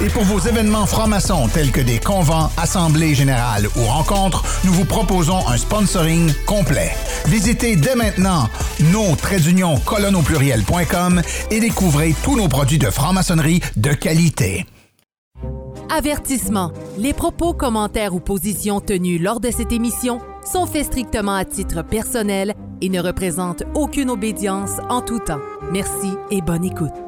Et pour vos événements francs-maçons tels que des convents, assemblées générales ou rencontres, nous vous proposons un sponsoring complet. Visitez dès maintenant nos pluriel.com et découvrez tous nos produits de franc-maçonnerie de qualité. Avertissement. Les propos, commentaires ou positions tenus lors de cette émission sont faits strictement à titre personnel et ne représentent aucune obédience en tout temps. Merci et bonne écoute.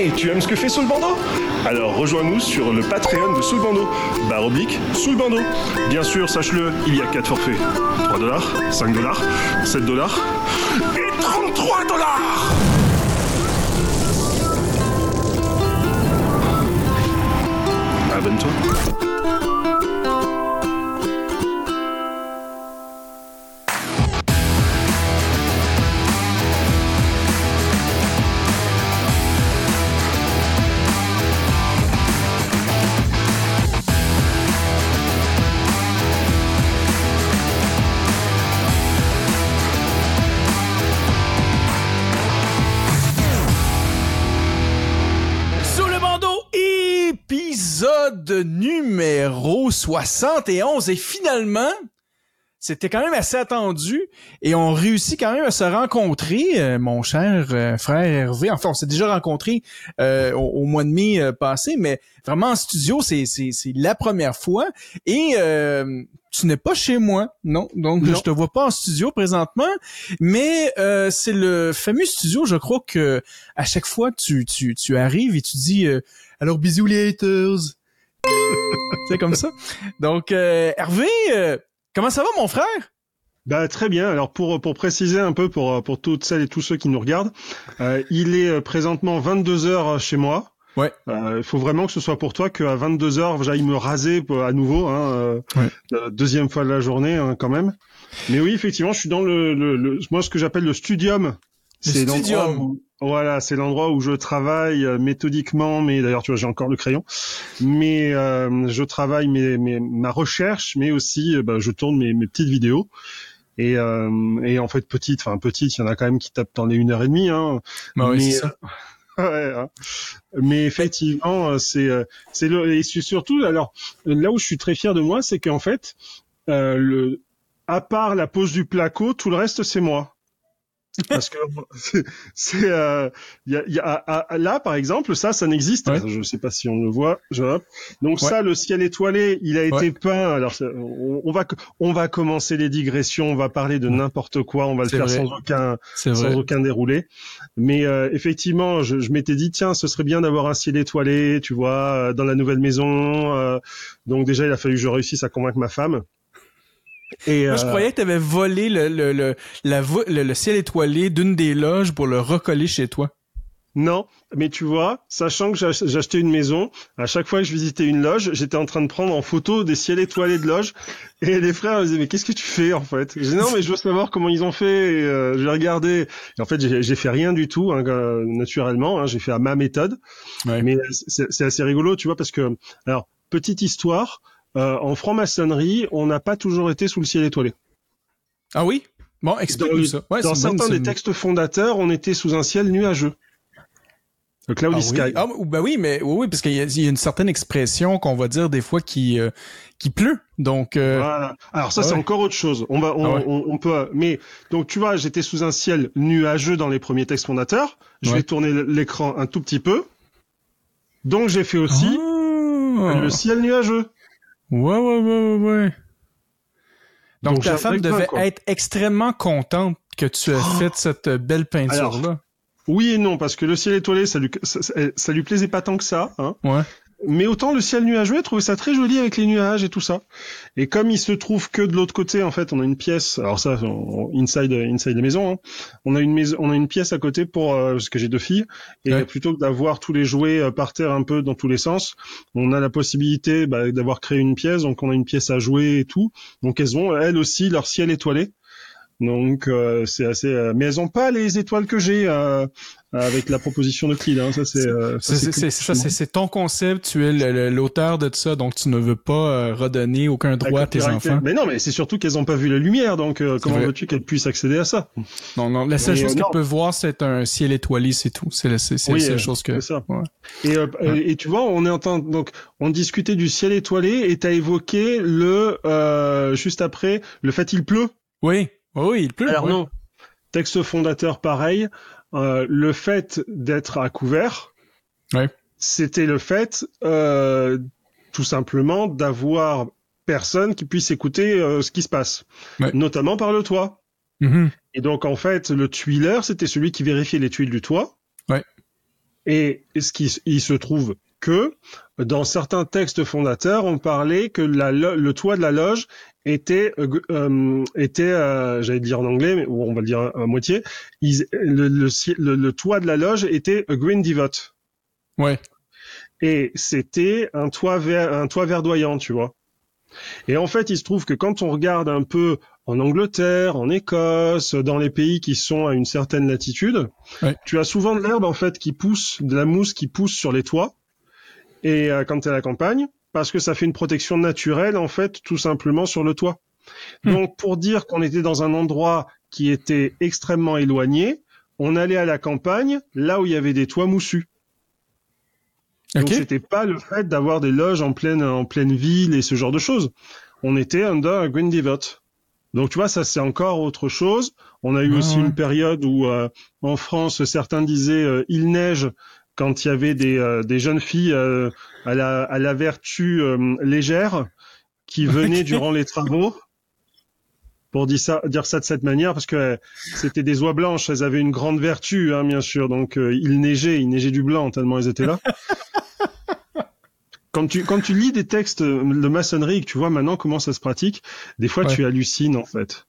Hey, tu aimes ce que fait Sous le bandeau Alors rejoins-nous sur le Patreon de Sous le bandeau. Barre oblique, Sous le bandeau. Bien sûr, sache-le, il y a 4 forfaits. 3 dollars, 5 dollars, 7 dollars et 33 dollars Abonne-toi. Numéro 71. Et finalement, c'était quand même assez attendu et on réussit quand même à se rencontrer, euh, mon cher euh, frère Hervé. Enfin, on s'est déjà rencontré euh, au, au mois de mai euh, passé, mais vraiment en studio, c'est c'est c'est la première fois. Et euh, tu n'es pas chez moi, non? Donc Non. je te vois pas en studio présentement, mais euh, c'est le fameux studio, je crois que à chaque fois tu tu tu arrives et tu dis euh, alors bisous les haters. c'est comme ça. Donc euh, Hervé, euh, comment ça va mon frère? Bah très bien. Alors pour pour préciser un peu pour pour toutes celles et tous ceux qui nous regardent, euh, il est présentement 22 heures chez moi. Ouais. Euh, Il faut vraiment que ce soit pour toi qu'à 22 heures j'aille me raser à nouveau. Hein, euh, Ouais. la deuxième fois de la journée hein, quand même. Mais oui, effectivement, je suis dans le, le, le- moi ce que j'appelle le studium. Le C'est l'endroit studium. où- Voilà, c'est l'endroit où je travaille euh, méthodiquement, mais d'ailleurs, tu vois, j'ai encore le crayon. Mais euh, je travaille mes, mes, ma recherche, mais aussi, euh, bah, je tourne mes, mes petites vidéos. Et, euh, et en fait, petites, enfin petites, il y en a quand même qui tapent dans les une heure et demie. Hein. Bah oui, Mais, ça. Ouais, hein. Mais effectivement, euh, c'est euh, c'est le et surtout alors là où je suis très fier de moi, c'est qu'en fait, euh, le à part la pose du placo, tout le reste c'est moi. Parce que c'est- c'est euh, il y a, il y a- à- à- là par exemple ça ça n'existe. Ouais. Je sais pas si on le voit. Je. Donc Ouais. ça le ciel étoilé, il a été peint. Alors on, on va on va commencer les digressions, on va parler de n'importe quoi, on va le faire vrai. sans aucun sans vrai. aucun déroulé. Mais euh, effectivement, je, je m'étais dit tiens, ce serait bien d'avoir un ciel étoilé, tu vois, euh, dans la nouvelle maison. euh, donc déjà, il a fallu que je réussisse à convaincre ma femme. Et Moi, je euh, croyais que tu avais volé le, le, le, la le, le ciel étoilé d'une des loges pour le recoller chez toi. non, mais tu vois, sachant que j'ach- j'achetais une maison, à chaque fois que je visitais une loge, j'étais en train de prendre en photo des ciels étoilés de loge. Et les frères me disaient mais qu'est-ce que tu fais en fait? Je dis non mais je veux savoir comment ils ont fait. Et, euh, je vais regarder. Et en fait, j'ai fait rien du tout hein, naturellement. hein, j'ai fait à ma méthode. Ouais. Mais c'est c'est assez rigolo, tu vois, parce que alors petite histoire. Euh, en franc-maçonnerie, on n'a pas toujours été sous le ciel étoilé. Ah oui? Bon, Dans, explique-nous ça. Ouais, dans bonne- certains des textes fondateurs, on était sous un ciel nuageux. Le cloudy Ah sky. oui? Ah, ou- ben oui, mais oui, oui, parce qu'il y, a- il y a une certaine expression qu'on va dire des fois qui euh, qui pleut. Donc euh, Voilà. Alors ça, Ah c'est ouais. encore autre chose. On va, on, Ah ouais. on, on peut. Mais donc tu vois, j'étais sous un ciel nuageux dans les premiers textes fondateurs. Je vais tourner l'écran un tout petit peu. Donc j'ai fait aussi Ah. le ciel nuageux. Ouais, ouais, ouais, ouais, ouais. Donc, Donc, ta femme devait quoi? être extrêmement contente que tu as Oh. fait cette belle peinture-là. Oui et non, parce que le ciel étoilé, ça lui, ça, ça- ça lui plaisait pas tant que ça. Hein. Ouais. Mais autant le ciel nuageux, elle trouvait ça très joli avec les nuages et tout ça. Et comme il se trouve que de l'autre côté, en fait, on a une pièce. Alors ça, on- inside, inside la maison. Hein, on a une maison, on a une pièce à côté pour euh, parce que j'ai deux filles. Et Ouais. plutôt que d'avoir tous les jouets euh, par terre un peu dans tous les sens, on a la possibilité bah, d'avoir créé une pièce. Donc on a une pièce à jouer et tout. Donc elles ont elles aussi leur ciel étoilé. Donc euh, c'est assez. euh, mais elles ont pas les étoiles que j'ai euh, avec la proposition de Clyde. Hein. Ça c'est. euh, ça, C'est ton concept, tu es l'auteur de ça, donc tu ne veux pas euh, redonner aucun droit à tes enfants. Mais non, mais c'est surtout qu'elles ont pas vu la lumière, donc euh, comment veux-tu qu'elles puissent accéder à ça? Non, non, la seule Mais, chose euh, qu'elles peuvent voir, c'est un ciel étoilé, c'est tout. C'est la, Oui, seule euh, chose que... ça. Ouais. et, euh, et tu vois, on est en train donc on discutait du ciel étoilé et t'as évoqué le euh, juste après le fait il pleut. Oui, oui, oui, il pleut. Alors ouais. non, texte fondateur pareil, euh, le fait d'être à couvert, Ouais. c'était le fait euh, tout simplement d'avoir personne qui puisse écouter euh, ce qui se passe, Ouais. notamment par le toit. Mhm. Et donc en fait, le tuileur, c'était celui qui vérifiait les tuiles du toit. Ouais. Et ce qui il se trouve que dans certains textes fondateurs, on parlait que la, le toit de la loge était euh, euh, était euh, j'allais dire en anglais mais on va le dire à, à moitié ils- le, le, le- le toit de la loge était a green divot Ouais. et c'était un toit ver- un toit verdoyant tu vois et en fait il se trouve que quand on regarde un peu en Angleterre en Écosse dans les pays qui sont à une certaine latitude Ouais. tu as souvent de l'herbe en fait qui pousse de la mousse qui pousse sur les toits et euh, quand tu es à la campagne parce que ça fait une protection naturelle en fait tout simplement sur le toit. Hmm. Donc pour dire qu'on était dans un endroit qui était extrêmement éloigné, on allait à la campagne là où il y avait des toits moussus. Donc c'était pas le fait d'avoir des loges en pleine en pleine ville et ce genre de choses. On était under a green divot. Donc tu vois ça c'est encore autre chose. On a eu Ouais, aussi ouais. une période où euh, en France certains disaient euh, il neige quand il y avait des, euh, des jeunes filles euh, à, la, à la vertu euh, légère qui venaient durant les travaux pour dire ça, dire ça de cette manière parce que euh, c'était des oies blanches, elles avaient une grande vertu hein, bien sûr, donc euh, il neigeait, il neigeait du blanc tellement elles étaient là. Quand tu, quand tu lis des textes de maçonnerie et que tu vois maintenant comment ça se pratique, des fois Ouais. tu hallucines en fait.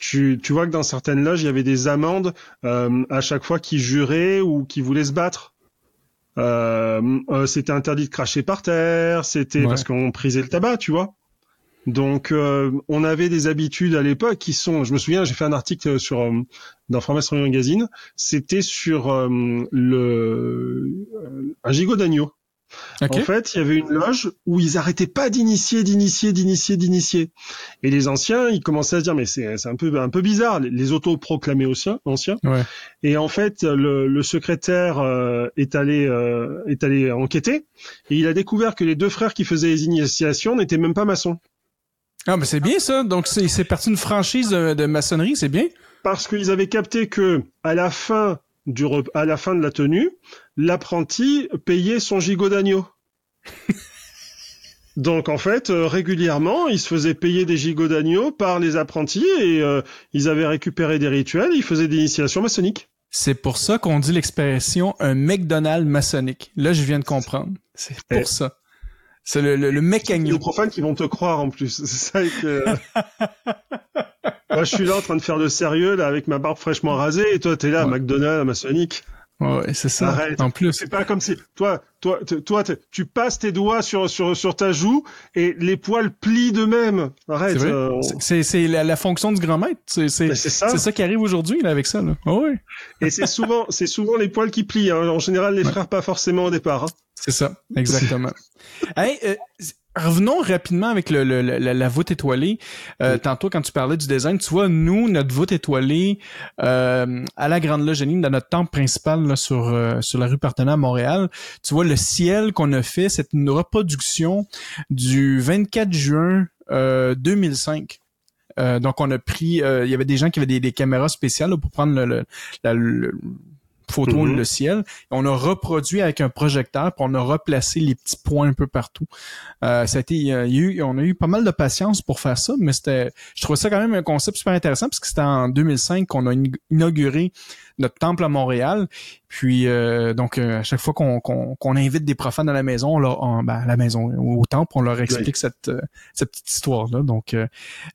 Tu, tu vois que dans certaines loges, il y avait des amendes euh, à chaque fois qu'ils juraient ou qu'ils voulaient se battre. Euh, euh, c'était interdit de cracher par terre, c'était Ouais. parce qu'on prisait le tabac, tu vois. Donc euh, on avait des habitudes à l'époque qui sont, je me souviens, j'ai fait un article sur euh, dans Franc-Maçonnerie Magazine, c'était sur euh, le euh, un gigot d'agneau. En fait, il y avait une loge où ils arrêtaient pas d'initier, d'initier, d'initier, d'initier. Et les anciens, ils commençaient à se dire mais c'est un peu un peu bizarre. Les, les autoproclamés anciens, anciens. Ouais. Et en fait, le, le secrétaire euh, est allé euh, est allé enquêter et il a découvert que les deux frères qui faisaient les initiations n'étaient même pas maçons Ah, mais c'est bien ça. Donc, c'est, c'est parti d'une franchise de, de maçonnerie, c'est bien. parce qu'ils avaient capté que à la fin du rep- à la fin de la tenue, l'apprenti payait son gigot d'agneau. Donc en fait, euh, régulièrement, ils se faisaient payer des gigots d'agneau par les apprentis et euh, ils avaient récupéré des rituels, ils faisaient des initiations maçonniques. C'est pour ça qu'on dit l'expression un McDonald's maçonnique. Là, je viens de comprendre. C'est pour Eh. ça. C'est le, le, le Il y a mécagno. des profanes qui vont te croire en plus. C'est ça que... Moi, je suis là en train de faire le sérieux là avec ma barbe fraîchement rasée et toi t'es là, Ouais. McDonald's, maçonnique. Ouais, c'est ça. Arrête. En plus. C'est pas comme si toi, toi, toi, tu passes tes doigts sur sur sur ta joue et les poils plient d'eux-mêmes. Arrête. C'est euh, on- la, la fonction du grand maître. C'est, c'est ça. c'est ça qui arrive aujourd'hui, là, avec ça, là. Ah oui. Et c'est souvent, c'est souvent les poils qui plient. hein. En général, les frères pas forcément au départ. hein. C'est ça, exactement. hey, euh, revenons rapidement avec le, le- la, la voûte étoilée. Euh, Oui. Tantôt, quand tu parlais du design, tu vois, nous, notre voûte étoilée euh, à la Grande Loge dans notre temple principal là, sur, euh, sur la rue Partenay à Montréal, tu vois, le ciel qu'on a fait, c'est une reproduction du 24 juin euh, 2005. Euh, donc on a pris, euh, il y avait des gens qui avaient des, des caméras spéciales là, pour prendre le, le- la- le- photo Mhm. le ciel. On a reproduit avec un projecteur, puis on a replacé les petits points un peu partout. Euh, ça a été, il y a eu, on a eu pas mal de patience pour faire ça, mais c'était, je trouvais ça quand même un concept super intéressant parce que c'était en 2005 qu'on a in- inauguré notre temple à Montréal. Puis euh, donc euh, à chaque fois qu'on invite des profanes à la maison, on leur, en- ben, à la maison au temple, on leur explique cette cette petite histoire là. Donc, euh,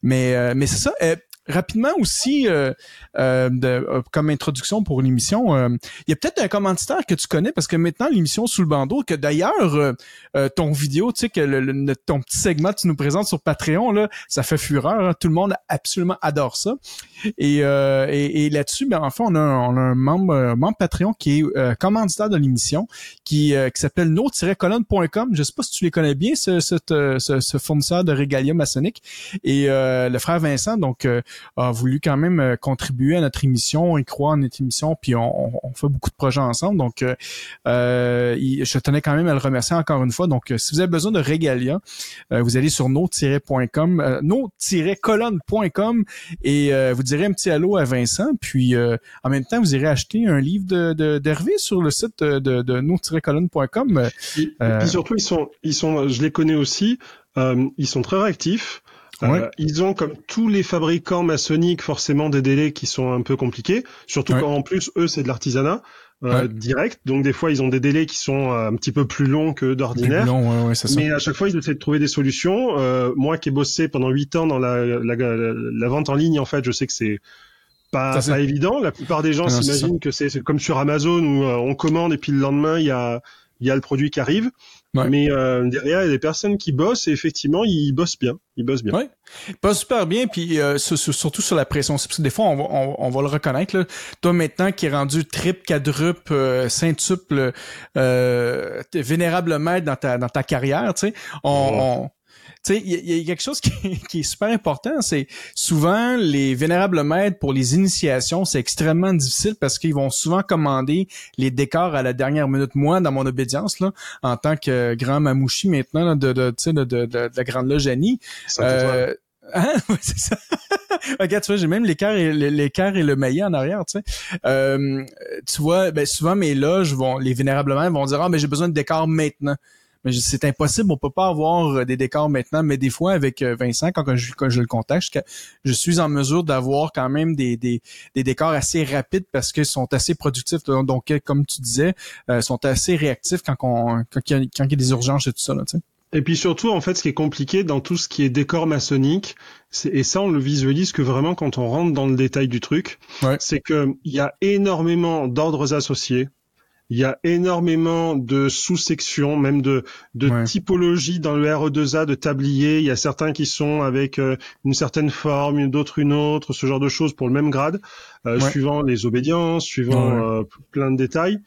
mais euh, mais c'est ça. Rapidement aussi, euh, euh, de, euh, comme introduction pour l'émission, euh, il y a peut-être un commanditaire que tu connais parce que maintenant l'émission sous le bandeau, que d'ailleurs euh, ton vidéo, tu sais que le, le- ton petit segment que tu nous présentes sur Patreon là, ça fait fureur. hein. Tout le monde absolument adore ça. Et, et, et là-dessus, ben, en fait, on a, un- on a un membre, un membre Patreon qui est commanditaire de l'émission, qui, qui s'appelle no-colonne.com. Je sais pas si tu les connais bien, ce, ce, ce fournisseur de régalia maçonnique. Et euh, le frère Vincent, donc, euh, a voulu quand même euh, contribuer à notre émission, il croit en notre émission, puis on, on- on fait beaucoup de projets ensemble. Donc, euh, euh, il- je tenais quand même à le remercier encore une fois. Donc, si vous avez besoin de régalia, euh, vous allez sur no-.com, euh, no-colonne.com et vous direz un petit allô à Vincent. Puis, en même temps, vous irez acheter un livre de, d'Hervé sur le site de. Euh, Et, et puis surtout, ils sont, ils sont, je les connais aussi. ils sont très réactifs. Euh, Ouais. ils ont, comme tous les fabricants maçonniques, forcément des délais qui sont un peu compliqués. Surtout Ouais. quand en plus eux c'est de l'artisanat euh, Ouais. direct. Donc des fois ils ont des délais qui sont euh, un petit peu plus longs que d'ordinaire. ouais, ouais. Mais à chaque fois, ils essaient de trouver des solutions. Euh, moi, qui ai bossé pendant huit ans dans la, la, la, la vente en ligne, en fait, je sais que c'est pas, Ça, pas évident. La plupart des gens Ah s'imaginent que c'est comme sur Amazon où euh, on commande et puis le lendemain, il y a, il y a le produit qui arrive. Ouais. Mais euh, derrière, il y a des personnes qui bossent et effectivement, ils bossent bien. Ils bossent bien. Ouais. Pas super bien, puis euh, sur- sur- surtout sur la pression. Parce que des fois, on va, on, on va le reconnaître. Là. Toi, maintenant, qui est rendu triple, quadruple, euh, euh, vénérable maître dans ta, dans ta carrière, tu sais, on... Ouais. on- sais, il y, y a quelque chose qui, qui est super important, c'est souvent les vénérables maîtres pour les initiations, c'est extrêmement difficile parce qu'ils vont souvent commander les décors à la dernière minute. Moi, dans mon obédience, là, en tant que grand mamouchi maintenant là, de, de, de, de, de, la grande loge Annie, euh, hein? Ouais, c'est ça. Regarde, tu vois, j'ai même l'écart et et le maillet en arrière, tu sais. Euh, tu vois, ben souvent mes loges vont, les vénérables maîtres vont dire ah mais j'ai besoin de décors maintenant. Mais c'est impossible, on peut pas avoir euh, des décors maintenant. Mais des fois, avec euh, Vincent, quand je, quand je le contacte, je, suis en mesure d'avoir quand même des, des, des décors assez rapides parce qu'ils sont assez productifs. Donc, euh, comme tu disais, euh, sont assez réactifs quand, on, quand, il y a, quand il y a des urgences et tout ça. Là, tu sais. Et puis surtout, en fait, ce qui est compliqué dans tout ce qui est décor maçonnique, et ça, on le visualise que vraiment quand on rentre dans le détail du truc, Ouais. c'est que il y a énormément d'ordres associés. Il y a énormément de sous-sections, même de, de Ouais. typologies dans le RE2A de tablier. Il y a certains qui sont avec euh, une certaine forme, d'autres une autre, ce genre de choses pour le même grade, euh, Ouais. suivant les obédiences, suivant Ouais. euh, plein de détails.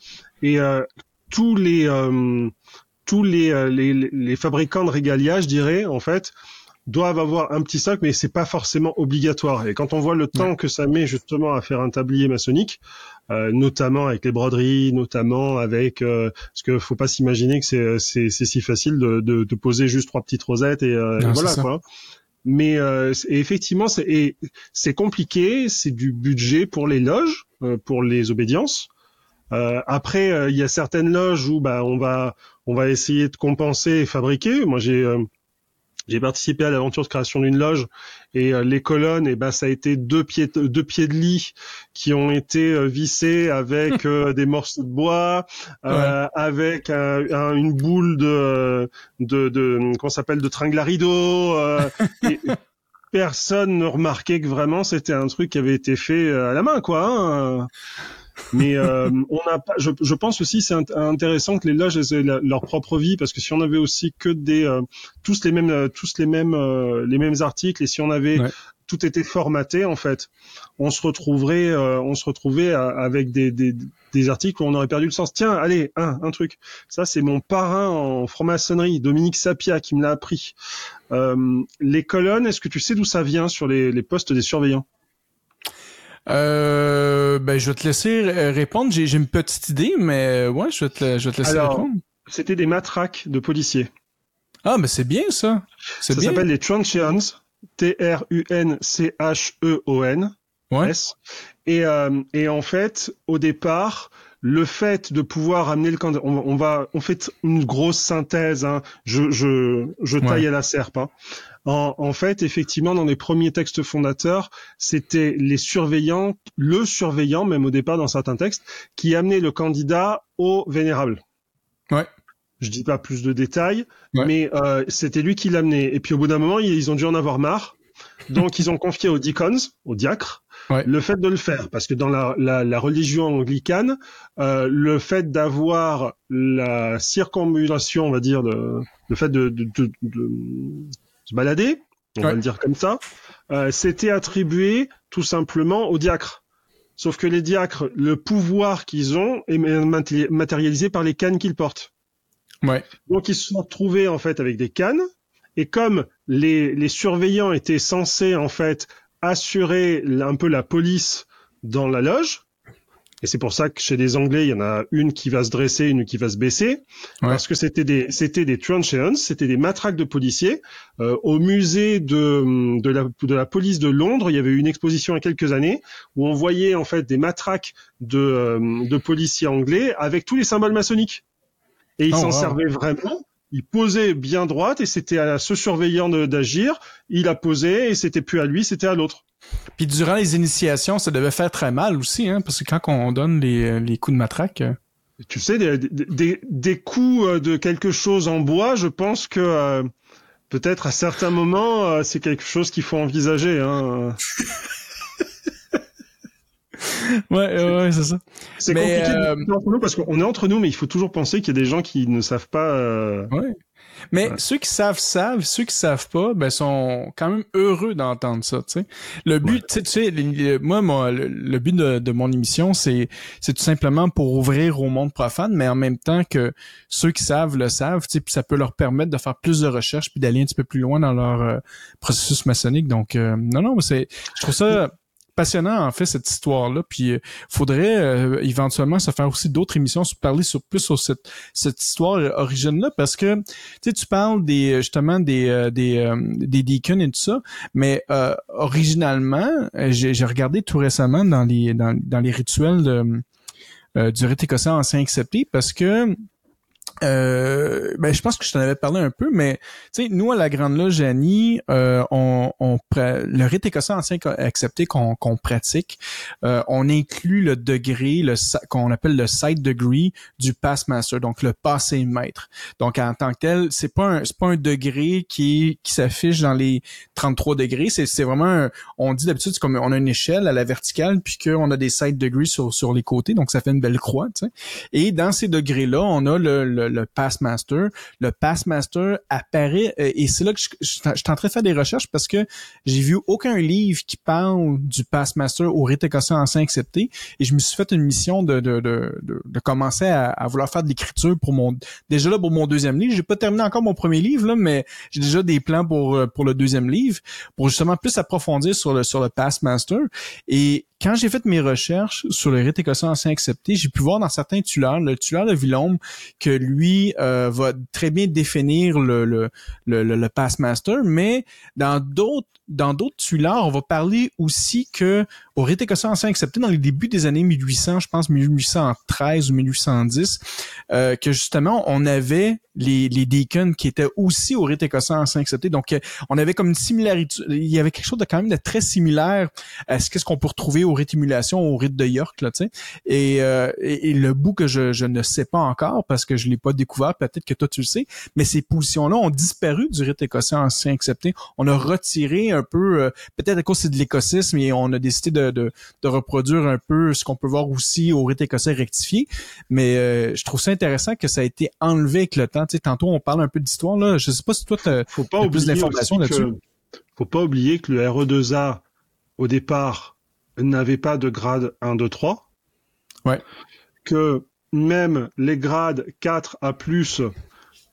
Et euh, tous les euh, tous les, les, les- les fabricants de régalia, je dirais, en fait, doivent avoir un petit sac, mais c'est pas forcément obligatoire. Et quand on voit le temps que ça met justement à faire un tablier maçonnique, notamment avec les broderies, notamment avec, euh, parce que faut pas s'imaginer que c'est c'est c'est si facile de, de, de poser juste trois petites rosettes et, euh, Non, et voilà quoi. Mais euh, effectivement, c'est c'est compliqué, c'est du budget pour les loges, euh, pour les obédiences. Euh, après, euh, il y a certaines loges où bah on va on va essayer de compenser et fabriquer. Moi, j'ai euh, j'ai participé à l'aventure de création d'une loge et euh, les colonnes, et ben ça a été deux pieds deux pieds de lit qui ont été euh, vissés avec euh, des morceaux de bois, euh, avec un- un- une boule de de, de comment s'appelle de tringle à rideau. euh, et personne ne remarquait que vraiment c'était un truc qui avait été fait à la main, quoi. hein. Mais euh, on n'a pas. Je, je pense aussi c'est int- intéressant que les loges aient leur propre vie parce que si on avait aussi que des euh, tous les mêmes euh, tous les mêmes euh, les mêmes articles et si on avait Ouais. tout était formaté en fait, on se retrouverait euh, on se retrouvait à- avec des, des des articles où on aurait perdu le sens. Tiens, allez, un un truc. Ça c'est mon parrain en franc-maçonnerie, Dominique Sapia, qui me l'a appris. Euh, les colonnes, est-ce que tu sais d'où ça vient sur les, les postes des surveillants? Euh, ben, je vais te laisser euh, répondre. J'ai, j'ai une petite idée, mais euh, ouais, je vais te, je vais te laisser Alors, répondre. C'était des matraques de policiers. Ah, mais c'est bien ça. C'est Ça s'appelle les truncheons, T-R-U-N-C-H-E-O-N. Ouais. S. Et, euh, et en fait, au départ, le fait de pouvoir amener le candidat, on, on, va, on fait une grosse synthèse. Hein, je, je, je taille Ouais. à la serpe. hein. En, en fait, effectivement, dans les premiers textes fondateurs, c'était les surveillants, le surveillant, même au départ dans certains textes, qui amenait le candidat au vénérable. Ouais. Je dis pas plus de détails, Ouais. mais euh, c'était lui qui l'amenait. Et puis au bout d'un moment, ils, ont dû en avoir marre. Donc ils ont confié aux deacons, aux diacres, Ouais. le fait de le faire, parce que dans la, la, la religion anglicane, euh, le fait d'avoir la circambulation, on va dire, de, le fait de, de, de, de se balader, on va le dire comme ça, euh, c'était attribué tout simplement aux diacres. Sauf que les diacres, le pouvoir qu'ils ont est maté- matérialisé par les cannes qu'ils portent. Ouais. Donc ils se sont retrouvés en fait avec des cannes et comme les, les surveillants étaient censés en fait assurer un peu la police dans la loge, et c'est pour ça que chez les Anglais il y en a une qui va se dresser, une qui va se baisser, Ouais. parce que c'était des c'était des truncheons, c'était des matraques de policiers. Euh, au musée de de la de la police de Londres, il y avait eu une exposition il y a quelques années où on voyait en fait des matraques de euh, de policiers anglais avec tous les symboles maçonniques. Et ils Oh, s'en wow. servaient vraiment. Ils posaient bien droite et c'était à ce surveillant d'agir. Il a posé et c'était plus à lui, c'était à l'autre. Puis durant les initiations, ça devait faire très mal aussi, hein, parce que quand on donne les, les coups de matraque, euh, Tu sais, des, des, des- coups euh, de quelque chose en bois, je pense que euh, peut-être à certains moments, euh, c'est quelque chose qu'il faut envisager. Hein. ouais, ouais, ouais, c'est ça. C'est compliqué euh, discuter entre nous parce qu'on est entre nous, mais il faut toujours penser qu'il y a des gens qui ne savent pas. euh, Ouais. Mais Ouais. ceux qui savent savent, ceux qui savent pas, ben sont quand même heureux d'entendre ça. Tu sais, le but, tu sais, tu moi, moi, le, le but de, de mon émission, c'est, c'est tout simplement pour ouvrir au monde profane, mais en même temps que ceux qui savent le savent, tu sais, puis ça peut leur permettre de faire plus de recherches puis d'aller un petit peu plus loin dans leur euh, processus maçonnique. Donc, euh, non, non, c'est, je trouve ça passionnant en fait cette histoire là puis euh, faudrait euh, éventuellement se faire aussi d'autres émissions sur parler sur plus sur cette cette histoire origine là parce que tu tu parles des euh, justement des euh, des euh, des deacons et tout ça, mais euh, originalement, euh, j'ai regardé tout récemment dans les dans, dans les rituels euh, du rite écossais ancien accepté parce que euh, ben, je pense que je t'en avais parlé un peu, mais tu sais, nous à la Grande Loge Annie, euh, on, on le rite écossais ancien accepté qu'on pratique, euh, on inclut le degré, le qu'on appelle le side degree du pass master, donc le passé maître. Donc en tant que tel, c'est pas un pas un degré qui qui s'affiche dans les 33 degrés, c'est vraiment un- on dit d'habitude c'est comme on a une échelle à la verticale puis qu'on a des side degrees sur sur les côtés, donc ça fait une belle croix, tu sais. Et dans ces degrés-là, on a le, le, le pass master. Le pass master apparaît euh, et c'est là que je, je, suis en train de faire des recherches parce que j'ai vu aucun livre qui parle du pass master au rite écossais ancien accepté et je me suis fait une mission de de, de, de, commencer à, vouloir faire de l'écriture pour mon déjà là pour mon deuxième livre. J'ai pas terminé encore mon premier livre là, mais j'ai déjà des plans pour euh, pour le deuxième livre pour justement plus approfondir sur le sur le pass master et quand j'ai fait mes recherches sur le rite écossais ancien accepté, j'ai pu voir dans certains tueurs, le tueur de Villombe, que lui euh, va très bien définir le, le, le, le, le pass master, mais dans d'autres dans d'autres tueurs, on va parler aussi que au rite écossais ancien accepté, dans les débuts des années 1800, je pense 1813 ou 1810, euh, que justement on avait les, les deacons qui étaient aussi au rite écossais ancien accepté. Donc euh, on avait comme une similarité, il y avait quelque chose de quand même de très similaire à ce qu'est-ce qu'on peut retrouver au rite émulation, au rite de York, là, tu sais. Et, euh, et, le bout que je, je ne sais pas encore parce que je l'ai pas découvert, peut-être que toi tu le sais, mais ces positions-là ont disparu du rite écossais ancien accepté. On a retiré un peu, euh, peut-être à cause de l'écossisme et on a décidé de, de, de reproduire un peu ce qu'on peut voir aussi au rite écossais rectifié. Mais euh, je trouve ça intéressant que ça a été enlevé avec le temps. Tu sais, tantôt on parle un peu d'histoire là. Je sais pas si toi t'as Faut pas plus d'informations là-dessus. Faut pas oublier que le RE2A au départ n'avait pas de grade 1, 2, 3. Ouais. Que même les grades 4 à plus,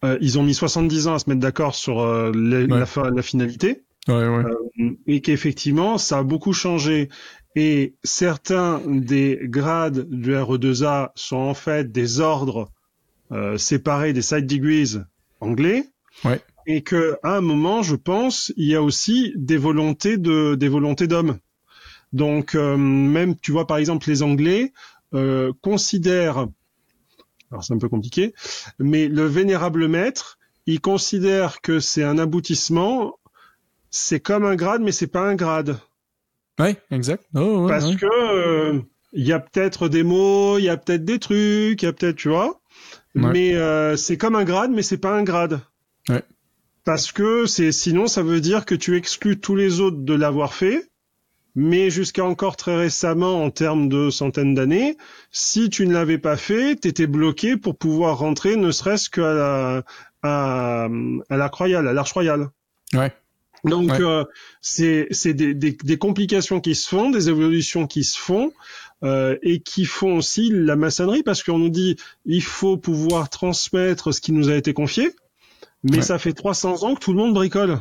euh, ils ont mis 70 ans à se mettre d'accord sur euh, les- Ouais. la, fin- la finalité. Ouais, ouais. et qu'effectivement, ça a beaucoup changé. Et certains des grades du RE2A sont en fait des ordres euh, séparés des side degrees anglais. Ouais. Et que à un moment, je pense, il y a aussi des volontés de des volontés d'hommes. Donc euh, même, tu vois, par exemple, les Anglais, euh, considère, alors c'est un peu compliqué, mais le vénérable maître, il considère que c'est un aboutissement, c'est comme un grade, mais c'est pas un grade. Oui, exact. Oh, ouais, Parce ouais. que euh, il y a peut-être des mots, il y a peut-être des trucs, il y a peut-être, tu vois, Ouais. mais euh, c'est comme un grade, mais c'est pas un grade. Ouais. Parce que c'est sinon ça veut dire que tu exclus tous les autres de l'avoir fait. Mais jusqu'à encore très récemment, en termes de centaines d'années, si tu ne l'avais pas fait, t'étais bloqué pour pouvoir rentrer, ne serait-ce qu'à la, à, à l'arc royal, à l'arche royale. Ouais. Donc Ouais. euh, c'est c'est des, des, des complications qui se font, des évolutions qui se font euh, et qui font aussi la maçonnerie parce qu'on nous dit il faut pouvoir transmettre ce qui nous a été confié, mais Ouais. ça fait 300 ans que tout le monde bricole.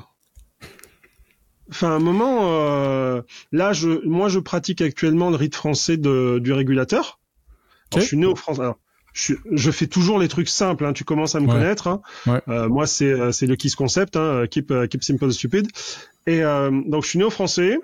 Enfin, à un moment, euh, là, je, moi, je pratique actuellement le rite français de, du régulateur. Alors, je suis né au France. Alors, je, je fais toujours les trucs simples. Hein, tu commences à me Ouais. connaître. Hein. Ouais. Euh, moi, c'est euh, c'est le Kiss Concept, hein, keep, euh, keep simple stupid. Et euh, donc, je suis né au français.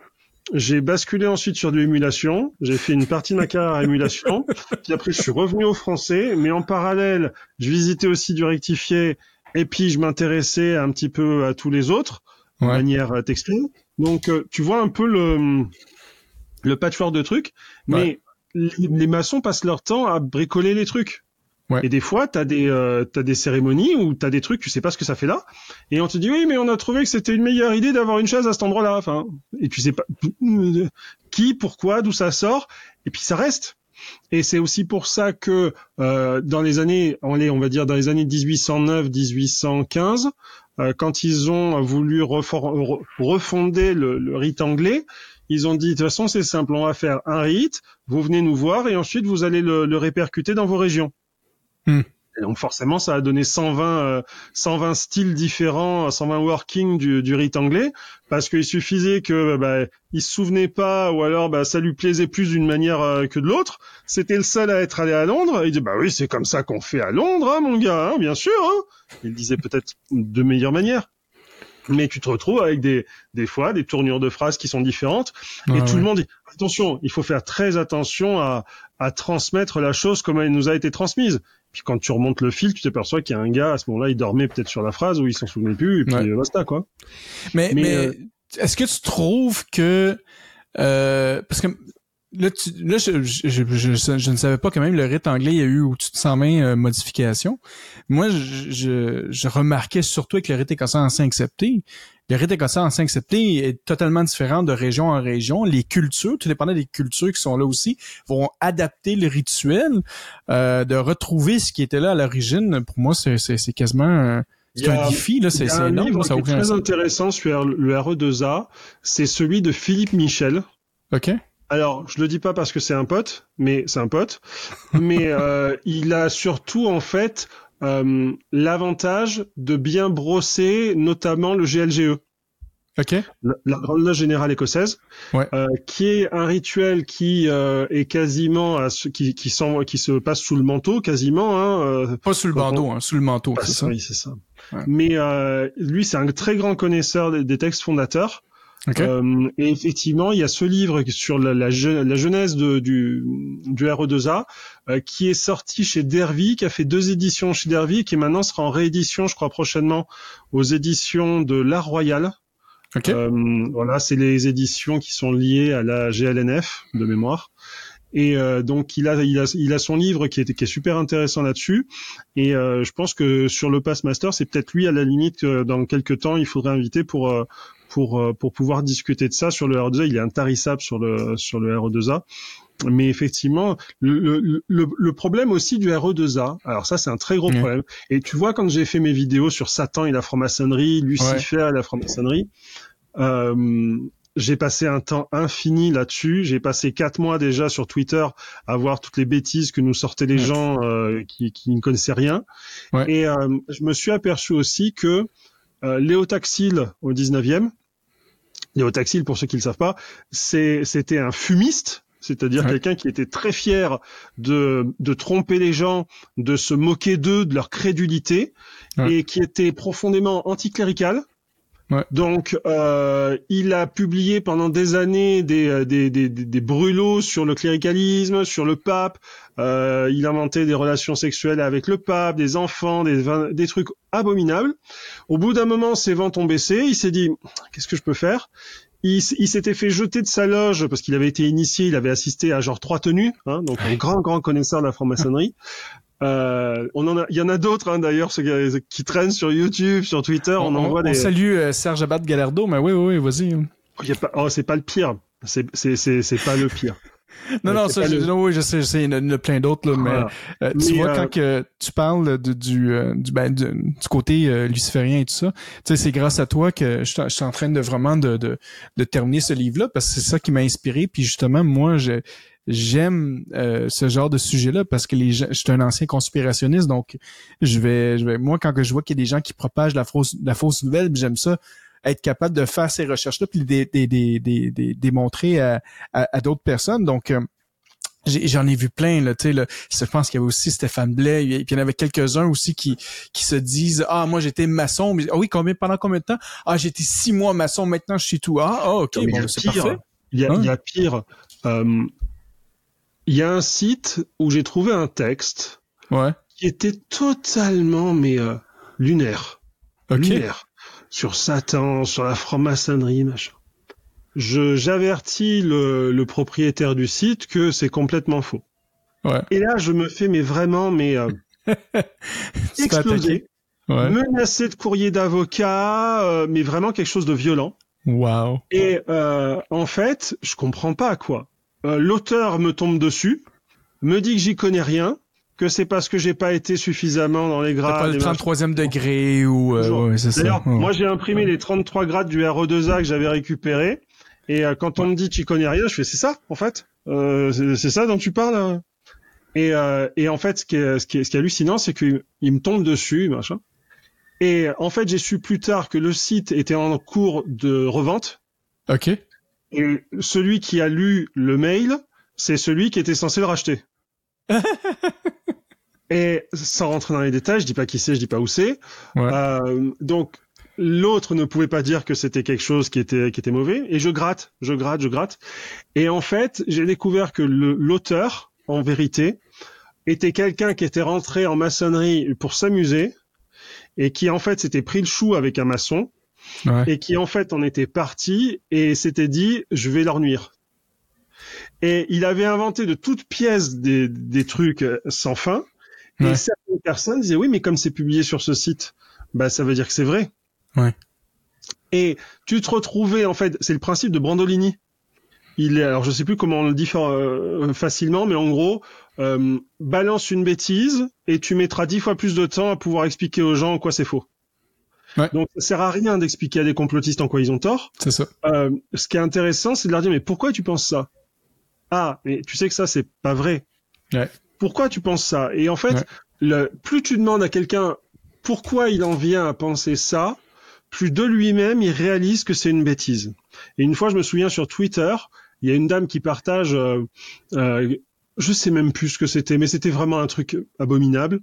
J'ai basculé ensuite sur de l'émulation. J'ai fait une partie de ma carrière à émulation. puis après, je suis revenu au français. Mais en parallèle, je visitais aussi du rectifié. Et puis, je m'intéressais un petit peu à tous les autres de Ouais. manière euh, textile. Donc, euh, tu vois un peu le, le patchwork de trucs. Mais les, les maçons passent leur temps à bricoler les trucs. Ouais. Et des fois, t'as des euh, t'as des cérémonies où t'as des trucs, tu sais pas ce que ça fait là, et on te dit oui, mais on a trouvé que c'était une meilleure idée d'avoir une chaise à cet endroit-là. Enfin, et tu sais pas qui, pourquoi, d'où ça sort, et puis ça reste. Et c'est aussi pour ça que euh, dans les années, on les- on va dire dans les années 1809-1815, euh, quand ils ont voulu refonder le, le rite anglais, ils ont dit de toute façon c'est simple, on va faire un rite, vous venez nous voir et ensuite vous allez le, le répercuter dans vos régions. Hmm. Et donc forcément ça a donné 120 euh, 120 styles différents, 120 working du, du rite anglais parce qu'il suffisait que bah, il se souvenait pas ou alors bah, ça lui plaisait plus d'une manière euh, que de l'autre. C'était le seul à être allé à Londres. Il dit bah oui c'est comme ça qu'on fait à Londres hein, mon gars, hein, bien sûr. Hein. Il disait peut-être de meilleure manière. Mais tu te retrouves avec des, des fois des tournures de phrases qui sont différentes et tout ouais. le monde dit attention, il faut faire très attention à, à transmettre la chose comme elle nous a été transmise. Puis quand tu remontes le fil, tu t'aperçois qu'il y a un gars à ce moment-là, il dormait peut-être sur la phrase ou il s'en souvenait plus et puis Ouais. basta quoi. Mais, Mais, mais euh, est-ce que tu trouves que euh, parce que là, tu, là je, je, je, je- je ne savais pas quand même le rite anglais, il y a eu au-dessus de 120 euh, modifications. Moi, je, je, je remarquais surtout avec le rite écossais ancien accepté. Le rite écossais ancien accepté est totalement différent de région en région. Les cultures, tout dépendant des cultures qui sont là aussi, vont adapter le rituel, euh, de retrouver ce qui était là à l'origine. Pour moi, c'est, quasiment c'est un défi, là, c'est, énorme, livre ça qui est très sens. intéressant sur le RE2A, c'est celui de Philippe Michel. OK? Alors, je le dis pas parce que c'est un pote, mais c'est un pote. mais euh, il a surtout en fait euh, l'avantage de bien brosser, notamment le GLGE, OK? la, la Grande Loge Générale Écossaise, Ouais. euh, qui est un rituel qui euh, est quasiment à ce, qui qui, qui se passe sous le manteau, quasiment. Hein, euh, Pas sous le bandeau, hein, sous le manteau, Bah, c'est ça? Oui, c'est ça. Ouais. Mais euh, lui, c'est un très grand connaisseur des, des textes fondateurs. Euh, et effectivement, il y a ce livre sur la, la, la genèse de- du, du RE2A euh, qui est sorti chez Dervy, qui a fait deux éditions chez Dervy, qui maintenant sera en réédition, je crois, prochainement aux éditions de l'Art Royal. Euh, voilà, c'est les éditions qui sont liées à la GLNF de mémoire. Et euh, donc il a, il a il a son livre qui est qui est super intéressant là-dessus. Et euh, je pense que sur le Pass Master, c'est peut-être lui à la limite dans quelques temps il faudrait inviter pour pour euh, pour pouvoir discuter de ça sur le RE2A. Il est intarissable sur le sur le RE2A. Mais effectivement, le, le, le, problème aussi du RE2A, alors ça c'est un très gros problème. Et tu vois quand j'ai fait mes vidéos sur Satan et la franc-maçonnerie, Lucifer et la franc-maçonnerie, euh, j'ai passé un temps infini là-dessus. J'ai passé quatre mois déjà sur Twitter à voir toutes les bêtises que nous sortaient les Ouais. gens euh, qui, qui ne connaissaient rien. Ouais. Et euh, je me suis aperçu aussi que euh, Léo Taxil au 19e, Léo Taxil, pour ceux qui ne le savent pas, c'était un fumiste. C'est-à-dire Ouais. quelqu'un qui était très fier de, de tromper les gens, de se moquer d'eux, de leur crédulité, Ouais. et qui était profondément anticlérical, Ouais. Donc, euh, il a publié pendant des années des, euh, des, des, des, des brûlots sur le cléricalisme, sur le pape. Euh, il inventait des relations sexuelles avec le pape, des enfants, des, des trucs abominables. Au bout d'un moment, ses ventes ont baissé. Il s'est dit, qu'est-ce que je peux faire? Il, il s'était fait jeter de sa loge parce qu'il avait été initié, il avait assisté à genre trois tenues, hein, donc un grand grand connaisseur de la franc-maçonnerie. Euh, on en a, il y en a d'autres hein, d'ailleurs, ceux qui, qui traînent sur YouTube, sur Twitter, on, en voit des. salue euh, Serge Abad Galardo, mais oui, oui, oui, vas-y. Oh, a pas... oh, c'est pas le pire. C'est c'est c'est c'est pas le pire. Non, non, ça, pas je, le- non, oui, je sais, je sais, il y en a, plein d'autres, là, mais Voilà. euh, tu Mais, vois, euh, quand que tu parles de- du, du, ben, du, du côté luciférien et tout ça, tu sais, c'est grâce à toi que je, suis en- je suis en train de vraiment de, de, de terminer ce livre-là, parce que c'est ça qui m'a inspiré, puis justement, moi, je j'aime euh, ce genre de sujet-là parce que les gens, je suis un ancien conspirationniste, donc je vais, je vais, moi, quand que je vois qu'il y a des gens qui propagent la fausse, la fausse nouvelle, j'aime ça être capable de faire ces recherches-là puis les dé- dé- dé- dé- dé- démontrer à, à, à d'autres personnes. Donc, euh, j'en ai vu plein là, tu sais là, je pense qu'il y avait aussi Stéphane Blais, puis il y en avait quelques-uns aussi qui qui se disent ah moi j'étais maçon, mais ah oui combien pendant combien de temps? Ah j'étais six mois maçon, maintenant je suis tout ah, ah ok bon a c'est pire. parfait. Il y a, Hein il y a pire. Euh, Il y a un site où j'ai trouvé un texte Ouais. qui était totalement mais euh, lunaire, Ok. lunaire sur Satan, sur la franc-maçonnerie, machin. Je j'avertis le, le propriétaire du site que c'est complètement faux. Ouais. Et là, je me fais mais vraiment mais euh, exploser, Ouais. menacé de courrier d'avocat, euh, mais vraiment quelque chose de violent. Wow. Et euh, en fait, je comprends pas quoi. Euh, L'auteur me tombe dessus, me dit que j'y connais rien, que c'est parce que j'ai pas été suffisamment dans les grades. pas le et machin. 33e degré ou euh, ouais. D'ailleurs, Ouais. moi j'ai imprimé les 33 grades du RE2A que j'avais récupéré. Et euh, quand on me dit tu connais rien, je fais c'est ça en fait. Euh, c'est ça dont tu parles. euh et, euh, et en fait, ce qui est, ce qui est, ce qui est hallucinant, c'est qu'il il me tombe dessus, machin. Et en fait, j'ai su plus tard que le site était en cours de revente. Ok. Et celui qui a lu le mail, c'est celui qui était censé le racheter. et sans rentrer dans les détails, je dis pas qui c'est, je dis pas où c'est. Ouais. Euh, donc l'autre ne pouvait pas dire que c'était quelque chose qui était qui était mauvais. Et je gratte, je gratte, je gratte. Et en fait, j'ai découvert que l'auteur, en vérité, était quelqu'un qui était rentré en maçonnerie pour s'amuser et qui en fait s'était pris le chou avec un maçon Ouais. et qui en fait en était parti et s'était dit je vais leur nuire. Et il avait inventé de toutes pièces des, des trucs euh, sans fin. Et certaines personnes disaient oui mais comme c'est publié sur ce site, bah ça veut dire que c'est vrai. Ouais. Et tu te retrouvais en fait, c'est le principe de Brandolini. Il est, alors je sais plus comment on le dit euh, facilement, mais en gros, euh, balance une bêtise et tu mettras dix fois plus de temps à pouvoir expliquer aux gens en quoi c'est faux. Ouais. Donc ça sert à rien d'expliquer à des complotistes en quoi ils ont tort. C'est ça. Euh, ce qui est intéressant, c'est de leur dire mais pourquoi tu penses ça? Ah, mais tu sais que ça c'est pas vrai. Ouais. Pourquoi tu penses ça? Et en fait, Ouais. le, plus tu demandes à quelqu'un pourquoi il en vient à penser ça, plus de lui-même il réalise que c'est une bêtise. Et une fois, je me souviens sur Twitter, il y a une dame qui partage, euh, euh, je sais même plus ce que c'était, mais c'était vraiment un truc abominable.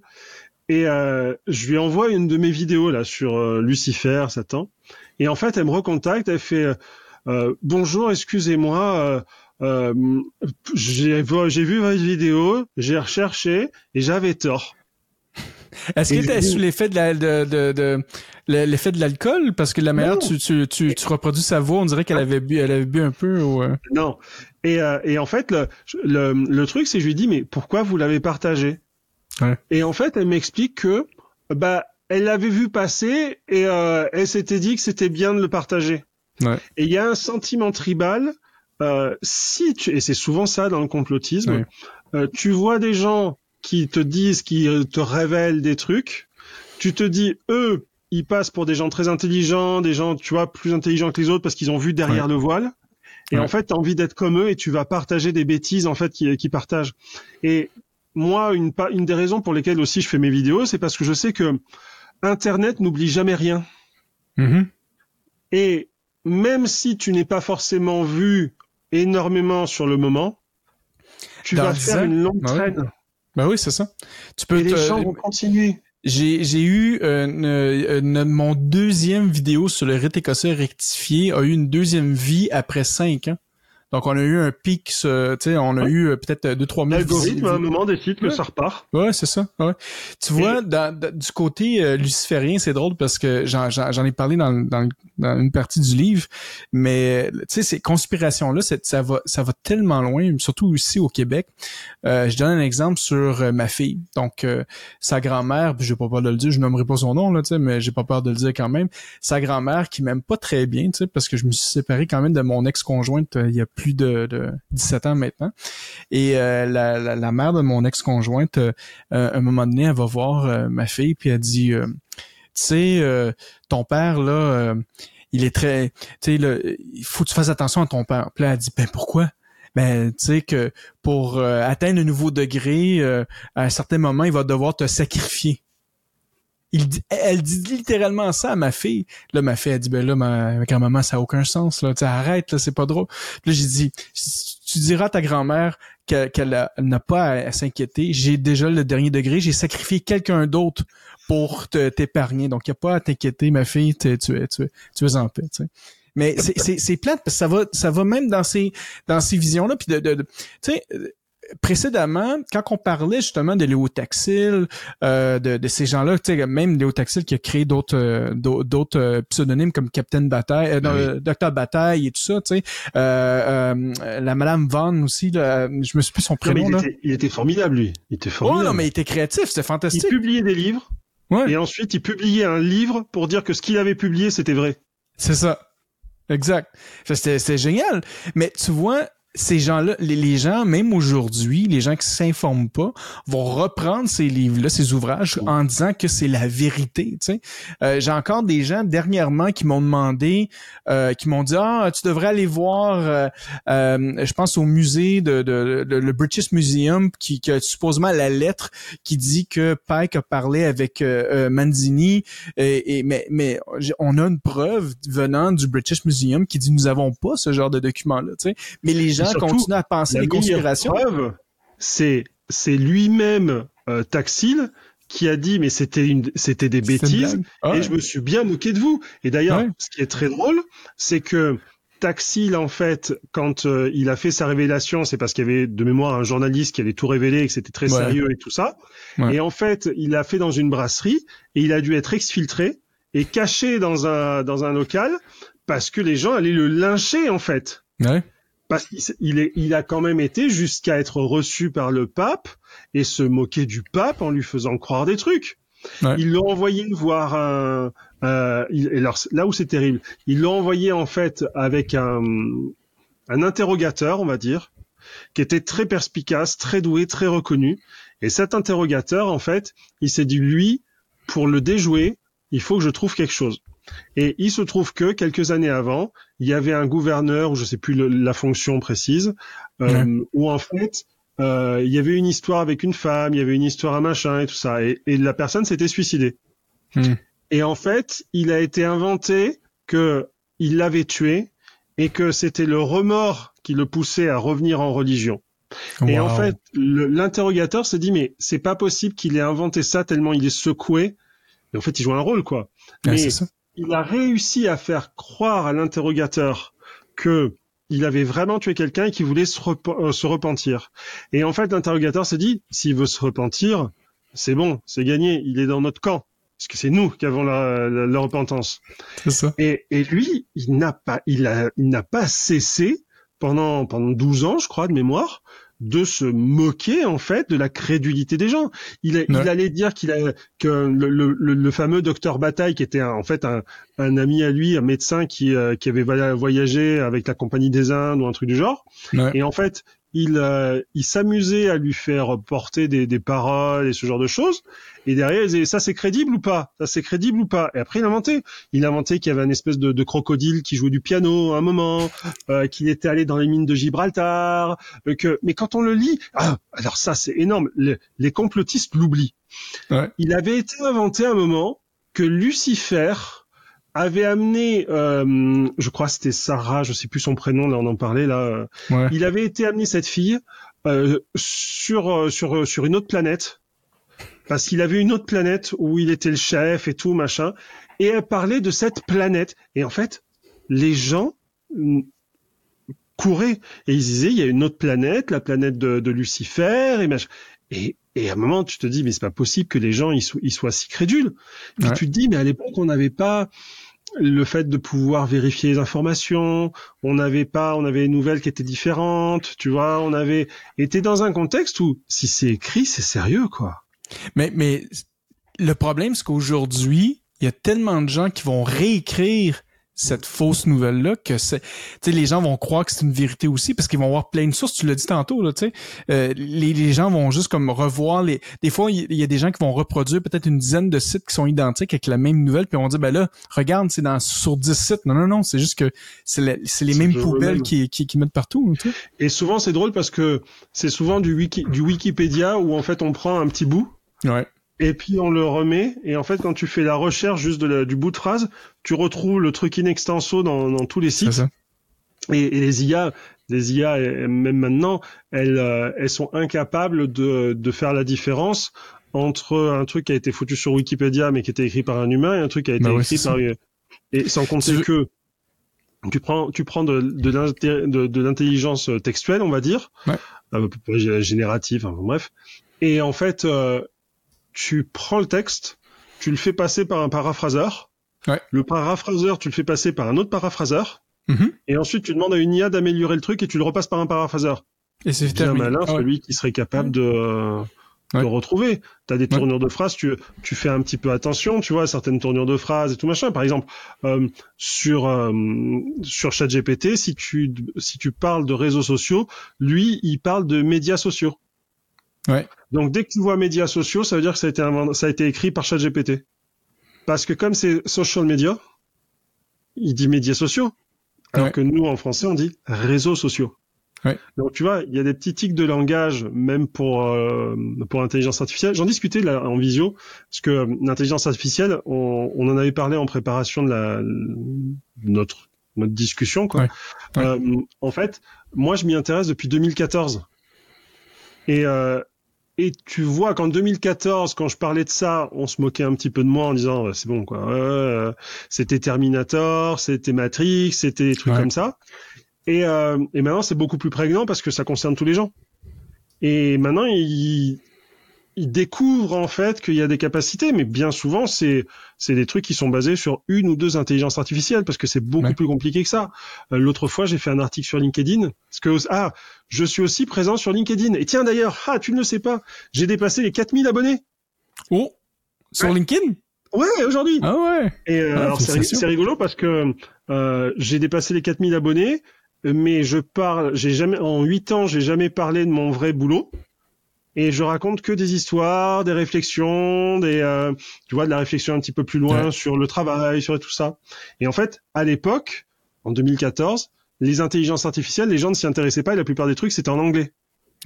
Et euh, je lui envoie une de mes vidéos là sur euh, Lucifer, Satan. Et en fait, elle me recontacte, elle fait euh, bonjour, excusez-moi, euh, euh, j'ai vu votre vidéo, j'ai recherché et j'avais tort. Est-ce que t'es sous l'effet de la- de, de, de- le- l'effet de l'alcool? Parce que la manière tu, tu, tu, tu reproduis sa voix, on dirait qu'elle avait bu elle avait bu un peu ou euh, Non. Et, euh, et en fait, le, le, le truc, c'est que je lui dis, mais pourquoi vous l'avez partagé? Ouais. Et en fait, elle m'explique que bah elle l'avait vu passer et euh, elle s'était dit que c'était bien de le partager. Ouais. Et il y a un sentiment tribal. Euh, si tu, et c'est souvent ça dans le complotisme, Ouais. euh, tu vois des gens qui te disent, qui te révèlent des trucs, tu te dis, eux, ils passent pour des gens très intelligents, des gens, tu vois, plus intelligents que les autres parce qu'ils ont vu derrière le voile. Et Ouais. en fait, tu as envie d'être comme eux et tu vas partager des bêtises en fait qui, qui partagent. Et moi, une, des raisons pour lesquelles aussi je fais mes vidéos, c'est parce que je sais que Internet n'oublie jamais rien. Mhm. Et même si tu n'es pas forcément vu énormément sur le moment, tu Dans vas faire ans, une longue ouais. traîne. Ben oui, c'est ça. Tu peux Et les gens vont continuer. j'ai eu euh, une- une- mon deuxième vidéo sur le rite écossais rectifié a eu une deuxième vie après cinq ans. Donc on a eu un pic, tu sais, on a Ouais. eu euh, peut-être deux trois mille. L'algorithme, à un moment, décide que Ouais. ça repart. Ouais, c'est ça. Ouais. Tu vois, dans- dans- du côté euh, luciférien, c'est drôle parce que j'en, ai parlé dans, une partie du livre, mais tu sais, ces conspirations-là, c'est- ça va, ça va tellement loin, surtout ici au Québec. Euh, je donne un exemple sur euh, ma fille. Donc, euh, sa grand-mère, puis j'ai pas peur de le dire, je nommerai pas son nom là, tu sais, mais j'ai pas peur de le dire quand même. Sa grand-mère qui m'aime pas très bien, tu sais, parce que je me suis séparé quand même de mon ex-conjointe euh, il y a plus de, de 17 ans maintenant. Et euh, la, mère de mon ex-conjointe, euh, euh, à un moment donné, elle va voir euh, ma fille, puis elle dit, tu sais, ton père, là, il est très... Tu sais, il faut que tu fasses attention à ton père. Puis là, elle dit, ben pourquoi? Ben, tu sais que pour atteindre un nouveau degré, à un certain moment, il va devoir te sacrifier. Elle dit littéralement ça à ma fille. Là, ma fille a dit, ben là, ma, ma grand-maman, ça a aucun sens. Là. Tu sais, arrête, là, c'est pas drôle. Puis là, j'ai dit, tu diras à ta grand-mère que- qu'elle n'a pas à, s'inquiéter. J'ai déjà le dernier degré. J'ai sacrifié quelqu'un d'autre pour t'épargner. Donc, il n'y a pas à t'inquiéter, ma fille. Tu, es- tu, es- tu es en paix. Mais c'est- plate parce que ça va ça va même dans ces dans ces visions là puis de, de, de- tu sais précédemment quand on parlait justement de Léo Taxil euh, de, de ces gens-là tu sais même Léo Taxil qui a créé d'autres euh, d'au- d'autres euh, pseudonymes comme Captain Bataille euh, non, Oui. euh, Docteur Bataille et tout ça tu sais euh, euh, la Madame Vaughn aussi là, je me suis plus son Non, mais prénom il, là était, il était formidable, lui. Il était oh formidable. non mais il était créatif c'était il fantastique publiait des livres, ouais et ensuite il publiait un livre pour dire que ce qu'il avait publié, c'était vrai. C'est ça. Exact. C'était génial. Mais tu vois, ces gens-là, les, les gens, même aujourd'hui, les gens qui s'informent pas, vont reprendre ces livres-là, ces ouvrages, en disant que c'est la vérité. Euh, j'ai encore des gens dernièrement qui m'ont demandé, euh, qui m'ont dit ah tu devrais aller voir, euh, euh, je pense au musée de, de, de- le British Museum qui, qui a supposément la lettre qui dit que Pike a parlé avec euh, euh, Manzini et, et- mais mais on a une preuve venant du British Museum qui dit nous avons pas ce genre de document là, tu sais. Mais les gens surtout, continuent à penser les conspirations. c'est c'est lui-même euh, Taxil qui a dit mais c'était une c'était des bêtises et je me suis bien moqué de vous. Et d'ailleurs, Ouais. ce qui est très drôle, c'est que Taxil, en fait, quand euh, il a fait sa révélation, c'est parce qu'il y avait de mémoire un journaliste qui avait tout révélé et que c'était très Ouais. sérieux et tout ça. Et en fait, il l'a fait dans une brasserie et il a dû être exfiltré et caché dans un dans un local parce que les gens allaient le lyncher en fait Ouais. Parce qu'il il est, il a quand même été jusqu'à être reçu par le pape et se moquer du pape en lui faisant croire des trucs. Ouais. Ils l'ont envoyé voir un, euh, il- et alors, là où c'est terrible, ils l'ont envoyé en fait avec un, un interrogateur, on va dire, qui était très perspicace, très doué, très reconnu. Et cet interrogateur, en fait, il s'est dit, lui, pour le déjouer, il faut que je trouve quelque chose. Et il se trouve que quelques années avant, il y avait un gouverneur, ou je sais plus le- la fonction précise, euh, où en fait, euh, il y avait une histoire avec une femme, il y avait une histoire à machin et tout ça, et, et la personne s'était suicidée. Hmm. Et en fait, il a été inventé que il l'avait tué et que c'était le remords qui le poussait à revenir en religion. Et en fait, l'interrogateur s'est dit mais c'est pas possible qu'il ait inventé ça tellement il est secoué. Et en fait, il joue un rôle quoi. Mais ça. Il a réussi à faire croire à l'interrogateur que il avait vraiment tué quelqu'un et qu'il voulait se, rep- euh, se repentir. Et en fait, l'interrogateur s'est dit, s'il veut se repentir, c'est bon, c'est gagné, il est dans notre camp. Parce que c'est nous qui avons la, la- la repentance. Ça. Et, et lui, il n'a pas, il a, il n'a pas cessé pendant, pendant 12 ans, je crois, de mémoire, de se moquer, en fait, de la crédulité des gens. Il, a- il allait dire qu'il a, que le, le, le- le fameux docteur Bataille, qui était un- en fait un, un ami à lui, un médecin qui, euh, qui avait voya- voyagé avec la Compagnie des Indes ou un truc du genre. Ouais. Et en fait, il, euh, il s'amusait à lui faire porter des, des paroles et ce genre de choses. Et derrière, il disait, ça c'est crédible ou pas? Ça c'est crédible ou pas? Et après, il a inventé. Il a inventé qu'il y avait un espèce de, de crocodile qui jouait du piano à un moment, euh, qu'il était allé dans les mines de Gibraltar. euh, que... Mais quand on le lit, ah, alors ça c'est énorme. Le- les complotistes l'oublient. Ouais. Il avait été inventé à un moment que Lucifer avait amené, euh, je crois c'était Sarah, je sais plus son prénom, là on en parlait là. euh, Ouais. il avait été amené cette fille euh, sur euh, sur euh, sur une autre planète parce qu'il avait une autre planète où il était le chef et tout machin, et elle parlait de cette planète. Et en fait, les gens mm, couraient et ils disaient il y a une autre planète, la planète de, de Lucifer et machin. Et, et à un moment, tu te dis mais c'est pas possible que les gens ils, soient- ils soient si crédules. Puis tu te dis mais à l'époque on n'avait pas le fait de pouvoir vérifier les informations, on n'avait pas, on avait des nouvelles qui étaient différentes, tu vois, on avait été dans un contexte où si c'est écrit, c'est sérieux quoi. Mais, mais le problème, c'est qu'aujourd'hui, il y a tellement de gens qui vont réécrire cette fausse nouvelle-là que c'est, tu sais, les gens vont croire que c'est une vérité aussi parce qu'ils vont avoir plein de sources. Tu l'as dit tantôt, là, tu sais. Euh, les, les gens vont juste comme revoir les, des fois, il y a des gens qui vont reproduire peut-être une dizaine de sites qui sont identiques avec la même nouvelle puis on dit, ben là, regarde, c'est dans, sur 10 sites. Non, non, non, c'est juste que c'est les mêmes poubelles même. qui, qui, qui mettent partout. Et souvent c'est drôle parce que c'est souvent du wiki, du Wikipédia où en fait on prend un petit bout Ouais. Et puis on le remet. Et en fait quand tu fais la recherche juste de la- du bout de phrase, tu retrouves le truc in extenso dans, dans tous les sites. et, et les IA, les IA euh, même maintenant, elles euh, elles sont incapables de de faire la différence entre un truc qui a été foutu sur Wikipédia mais qui était écrit par un humain et un truc qui a été Bah écrit par une- et sans compter que tu prends tu prends de l'intelligence textuelle on va dire. Ouais. euh, générative enfin, bref. Et en fait euh, tu prends le texte tu le fais passer par un paraphraseur Ouais. le paraphraseur tu le fais passer par un autre paraphraseur Mhm. et ensuite tu demandes à une IA d'améliorer le truc et tu le repasses par un paraphraseur Et c'est bien malin Ah ouais. celui qui serait capable de euh, de retrouver. T'as des tournures de phrases, tu, tu fais un petit peu attention, tu vois, à certaines tournures de phrases et tout machin. Par exemple, euh, sur euh, sur ChatGPT, si tu si tu parles de réseaux sociaux, lui, il parle de médias sociaux. Ouais. Donc dès que tu vois médias sociaux, ça veut dire que ça a été ça a été écrit par ChatGPT. Parce que comme c'est social media, il dit médias sociaux. Alors Ouais. que nous, en français, on dit réseaux sociaux. Ouais. Donc tu vois, il y a des petits tics de langage, même pour euh, pour l'intelligence artificielle. J'en discutais là en visio, parce que euh, l'intelligence artificielle, on, on en avait parlé en préparation de la notre notre discussion quoi. Ouais. Ouais. Euh, en fait, moi je m'y intéresse depuis 2014. Et euh, et tu vois qu'en 2014, quand je parlais de ça, on se moquait un petit peu de moi en disant Ouais, c'est bon quoi, euh, c'était Terminator, c'était Matrix, c'était des trucs Ouais. comme ça. Et, euh, et maintenant c'est beaucoup plus prégnant parce que ça concerne tous les gens. Et maintenant ils ils découvrent en fait qu'il y a des capacités, mais bien souvent c'est c'est des trucs qui sont basés sur une ou deux intelligences artificielles parce que c'est beaucoup Ouais. plus compliqué que ça. Euh, L'autre fois j'ai fait un article sur LinkedIn parce que ah je suis aussi présent sur LinkedIn et tiens d'ailleurs ah tu ne le sais pas j'ai dépassé les 4000 abonnés. Oh! Sur Ouais. LinkedIn? Ouais aujourd'hui. Ah ouais! Et euh, Ah, alors c'est rigolo parce que euh, j'ai dépassé les 4000 abonnés, mais je parle, j'ai jamais en 8 ans, j'ai jamais parlé de mon vrai boulot. Et je raconte que des histoires, des réflexions, des euh, tu vois de la réflexion un petit peu plus loin Ouais. sur le travail, sur tout ça. Et en fait, à l'époque, en 2014, les intelligences artificielles, les gens ne s'y intéressaient pas et la plupart des trucs c'était en anglais.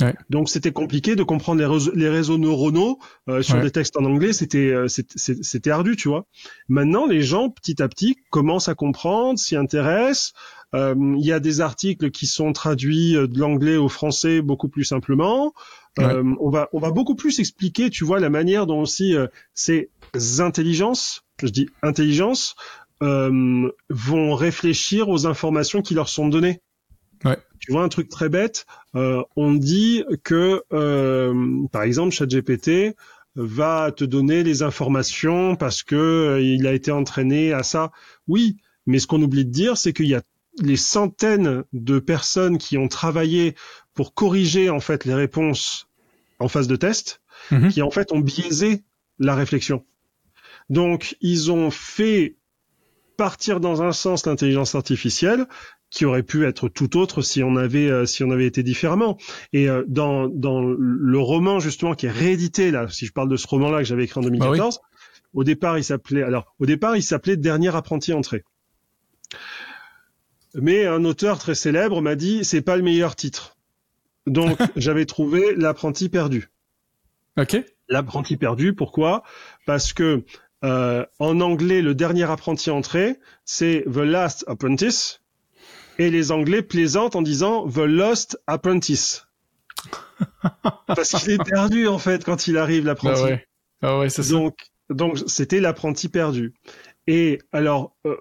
Ouais. Donc c'était compliqué de comprendre les réseaux, les réseaux neuronaux euh, sur Ouais. des textes en anglais, c'était euh, c'était ardu, tu vois. Maintenant, les gens, petit à petit, commencent à comprendre, s'y intéressent. Euh, Il y a des articles qui sont traduits euh, de l'anglais au français beaucoup plus simplement. Euh, on va on va beaucoup plus expliquer, tu vois, la manière dont aussi euh, ces intelligences, je dis intelligence, euh, vont réfléchir aux informations qui leur sont données. Ouais. Tu vois un truc très bête. euh, on dit que, euh, par exemple, ChatGPT va te donner les informations parce que euh, il a été entraîné à ça. Oui, mais ce qu'on oublie de dire, c'est qu'il y a les centaines de personnes qui ont travaillé pour corriger en fait les réponses en phase de test, Mhm. qui en fait ont biaisé la réflexion. Donc ils ont fait partir dans un sens l'intelligence artificielle qui aurait pu être tout autre si on avait euh, si on avait été différemment. Et euh, dans dans le roman justement qui est réédité là, si je parle de ce roman là que j'avais écrit en 2014, au départ il s'appelait alors au départ il s'appelait Dernier apprenti entré. Mais un auteur très célèbre m'a dit c'est pas le meilleur titre. Donc j'avais trouvé l'apprenti perdu. OK. L'apprenti perdu, pourquoi? Parce que euh, en anglais, le dernier apprenti entré, c'est The Last Apprentice, et les Anglais plaisantent en disant The Lost Apprentice. Parce qu'il est perdu en fait quand il arrive l'apprenti. Ouais. Ah ouais, c'est ça. Donc, donc c'était l'apprenti perdu. Et alors, euh,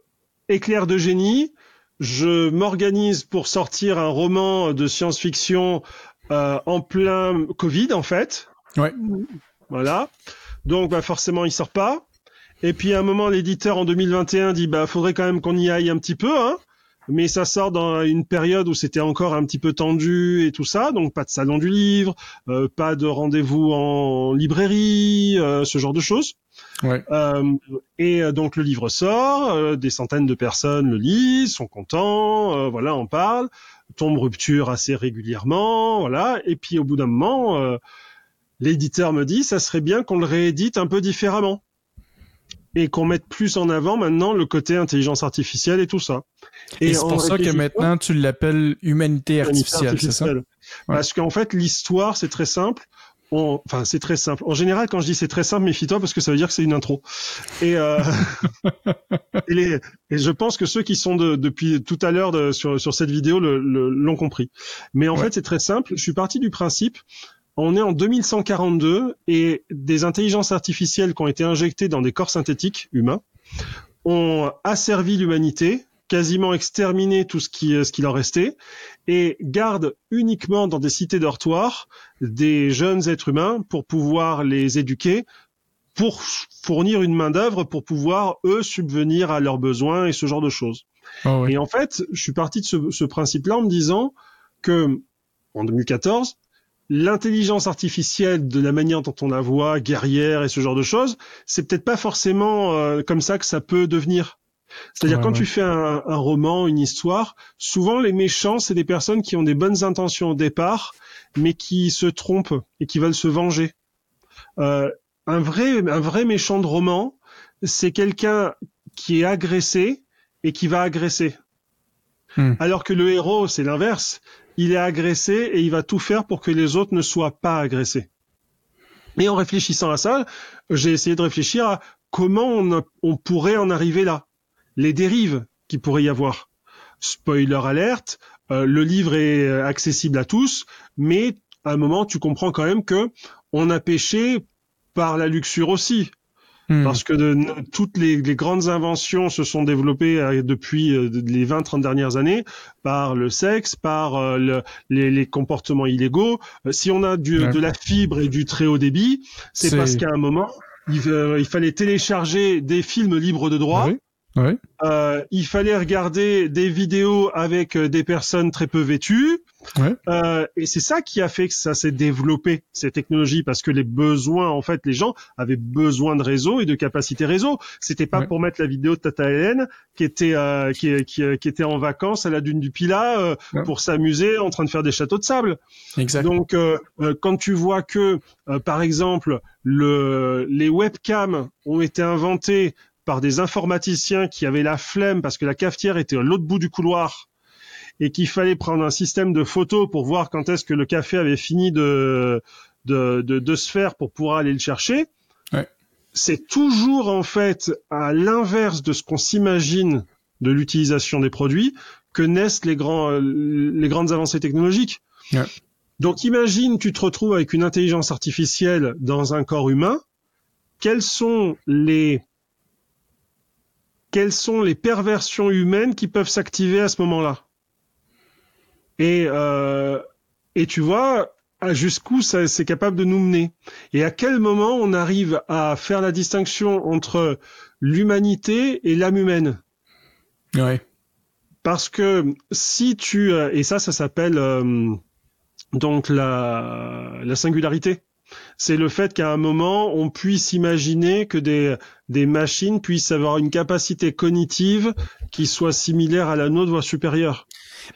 éclair de génie, je m'organise pour sortir un roman de science-fiction euh, en plein Covid, en fait. Ouais. Voilà. Donc, bah, forcément, il sort pas. Et puis, à un moment, l'éditeur en 2021 dit, bah, faudrait quand même qu'on y aille un petit peu, hein. Mais ça sort dans une période où c'était encore un petit peu tendu et tout ça, donc pas de salon du livre, euh, pas de rendez-vous en librairie, euh, ce genre de choses. Ouais. Euh, et euh, donc le livre sort, euh, des centaines de personnes le lisent, sont contents, euh, voilà, on parle, tombe rupture assez régulièrement, voilà. Et puis au bout d'un moment, euh, l'éditeur me dit, ça serait bien qu'on le réédite un peu différemment et qu'on mette plus en avant maintenant le côté intelligence artificielle et tout ça. Et, c'est pour ça que maintenant tu l'appelles humanité artificielle, c'est ça? Parce qu'en fait, l'histoire, c'est très simple. On... Enfin, c'est très simple. En général, quand je dis c'est très simple, méfie-toi parce que ça veut dire que c'est une intro. Et, euh... et, les- et je pense que ceux qui sont de- depuis tout à l'heure de- sur, sur cette vidéo le- le- l'ont compris. Mais en Ouais. fait, c'est très simple. Je suis parti du principe. On est en 2142 et des intelligences artificielles qui ont été injectées dans des corps synthétiques humains ont asservi l'humanité, quasiment exterminé tout ce qui, ce qui leur restait, et gardent uniquement dans des cités dortoirs des jeunes êtres humains pour pouvoir les éduquer, pour fournir une main d'œuvre pour pouvoir eux subvenir à leurs besoins et ce genre de choses. Ah. Et en fait, je suis parti de ce, ce principe-là en me disant que en 2014, l'intelligence artificielle, de la manière dont on la voit, guerrière et ce genre de choses, c'est peut-être pas forcément euh, comme ça que ça peut devenir. C'est-à-dire Ouais, quand ouais. tu fais un, un roman, une histoire, souvent les méchants, c'est des personnes qui ont des bonnes intentions au départ, mais qui se trompent et qui veulent se venger. Euh, un vrai, un vrai méchant de roman, c'est quelqu'un qui est agressé et qui va agresser. Hmm. Alors que le héros, c'est l'inverse. Il est agressé et il va tout faire pour que les autres ne soient pas agressés. Et en réfléchissant à ça, j'ai essayé de réfléchir à comment on, on pourrait en arriver là. Les dérives qu'il pourrait y avoir. Spoiler alerte, euh, le livre est euh, accessible à tous, mais à un moment, tu comprends quand même que on a péché par la luxure aussi. Hmm. Parce que de, toutes les, les grandes inventions se sont développées euh, depuis euh, les 20-30 dernières années par le sexe, par euh, le- les, les comportements illégaux. Si on a du, de la fibre et du très haut débit, c'est parce qu'à un moment, il, il fallait télécharger des films libres de droit. Oui. Oui. Euh, il fallait regarder des vidéos avec euh, des personnes très peu vêtues. Ouais. Euh, et c'est ça qui a fait que ça s'est développé, ces technologies, parce que les besoins, en fait, les gens avaient besoin de réseau et de capacité réseau. C'était pas Ouais. pour mettre la vidéo de Tata Hélène qui était euh, qui, qui, qui était en vacances à la dune du Pilat euh, Ouais. pour s'amuser en train de faire des châteaux de sable. Exact. Donc, euh, euh, quand tu vois que, euh, par exemple, le, les webcams ont été inventés par des informaticiens qui avaient la flemme parce que la cafetière était à l'autre bout du couloir et qu'il fallait prendre un système de photos pour voir quand est-ce que le café avait fini de, de, de, de se faire pour pouvoir aller le chercher. Ouais. C'est toujours en fait à l'inverse de ce qu'on s'imagine de l'utilisation des produits que naissent les, grands, les grandes avancées technologiques. Ouais. Donc imagine, tu te retrouves avec une intelligence artificielle dans un corps humain. Quelles sont les quelles sont les perversions humaines qui peuvent s'activer à ce moment-là. Et euh, et tu vois à jusqu'où ça c'est capable de nous mener. Et à quel moment on arrive à faire la distinction entre l'humanité et l'âme humaine? Ouais. parce que si tu euh, et ça ça s'appelle euh, donc la la singularité c'est le fait qu'à un moment on puisse imaginer que des machines puissent avoir une capacité cognitive qui soit similaire à la nôtre voire supérieure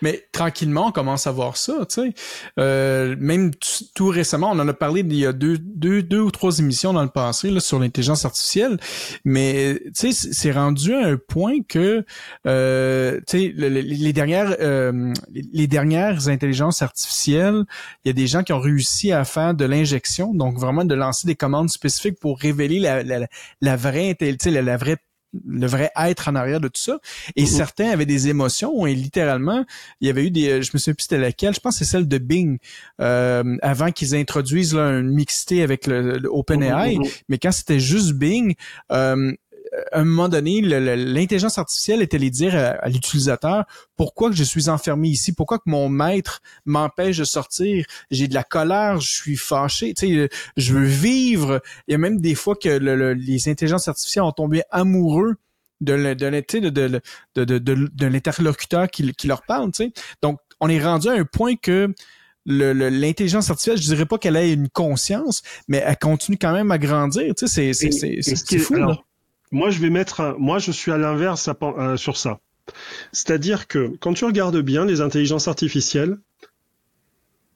Mais tranquillement, on commence à voir ça, tu sais. Euh, même tout récemment, on en a parlé il y a deux, deux, deux ou trois émissions dans le passé là, sur l'intelligence artificielle. Mais tu sais, c'est rendu à un point que euh, tu sais, le- le- les dernières euh, les- dernières intelligences artificielles, il y a des gens qui ont réussi à faire de l'injection, donc vraiment de lancer des commandes spécifiques pour révéler la, la, la vraie la, la vraie le vrai être en arrière de tout ça. Et certains avaient des émotions et littéralement, il y avait eu des, je me souviens plus c'était laquelle, je pense que c'est celle de Bing, euh, avant qu'ils introduisent là, une mixité avec le, le OpenAI, mais quand c'était juste Bing, euh, à un moment donné, l'intelligence artificielle était les dire à, l'utilisateur pourquoi que je suis enfermé ici, pourquoi que mon maître m'empêche de sortir, j'ai de la colère, je suis fâché, tu sais, je veux vivre. Il y a même des fois que les intelligences artificielles ont tombé amoureux de, de, de, de, de, l'interlocuteur qui, qui leur parle, tu sais. Donc, on est rendu à un point que l'intelligence artificielle, je dirais pas qu'elle ait une conscience, mais elle continue quand même à grandir. Tu sais, c'est fou. Moi, je vais mettre, moi, je suis à l'inverse euh, sur ça. C'est-à-dire que quand tu regardes bien les intelligences artificielles,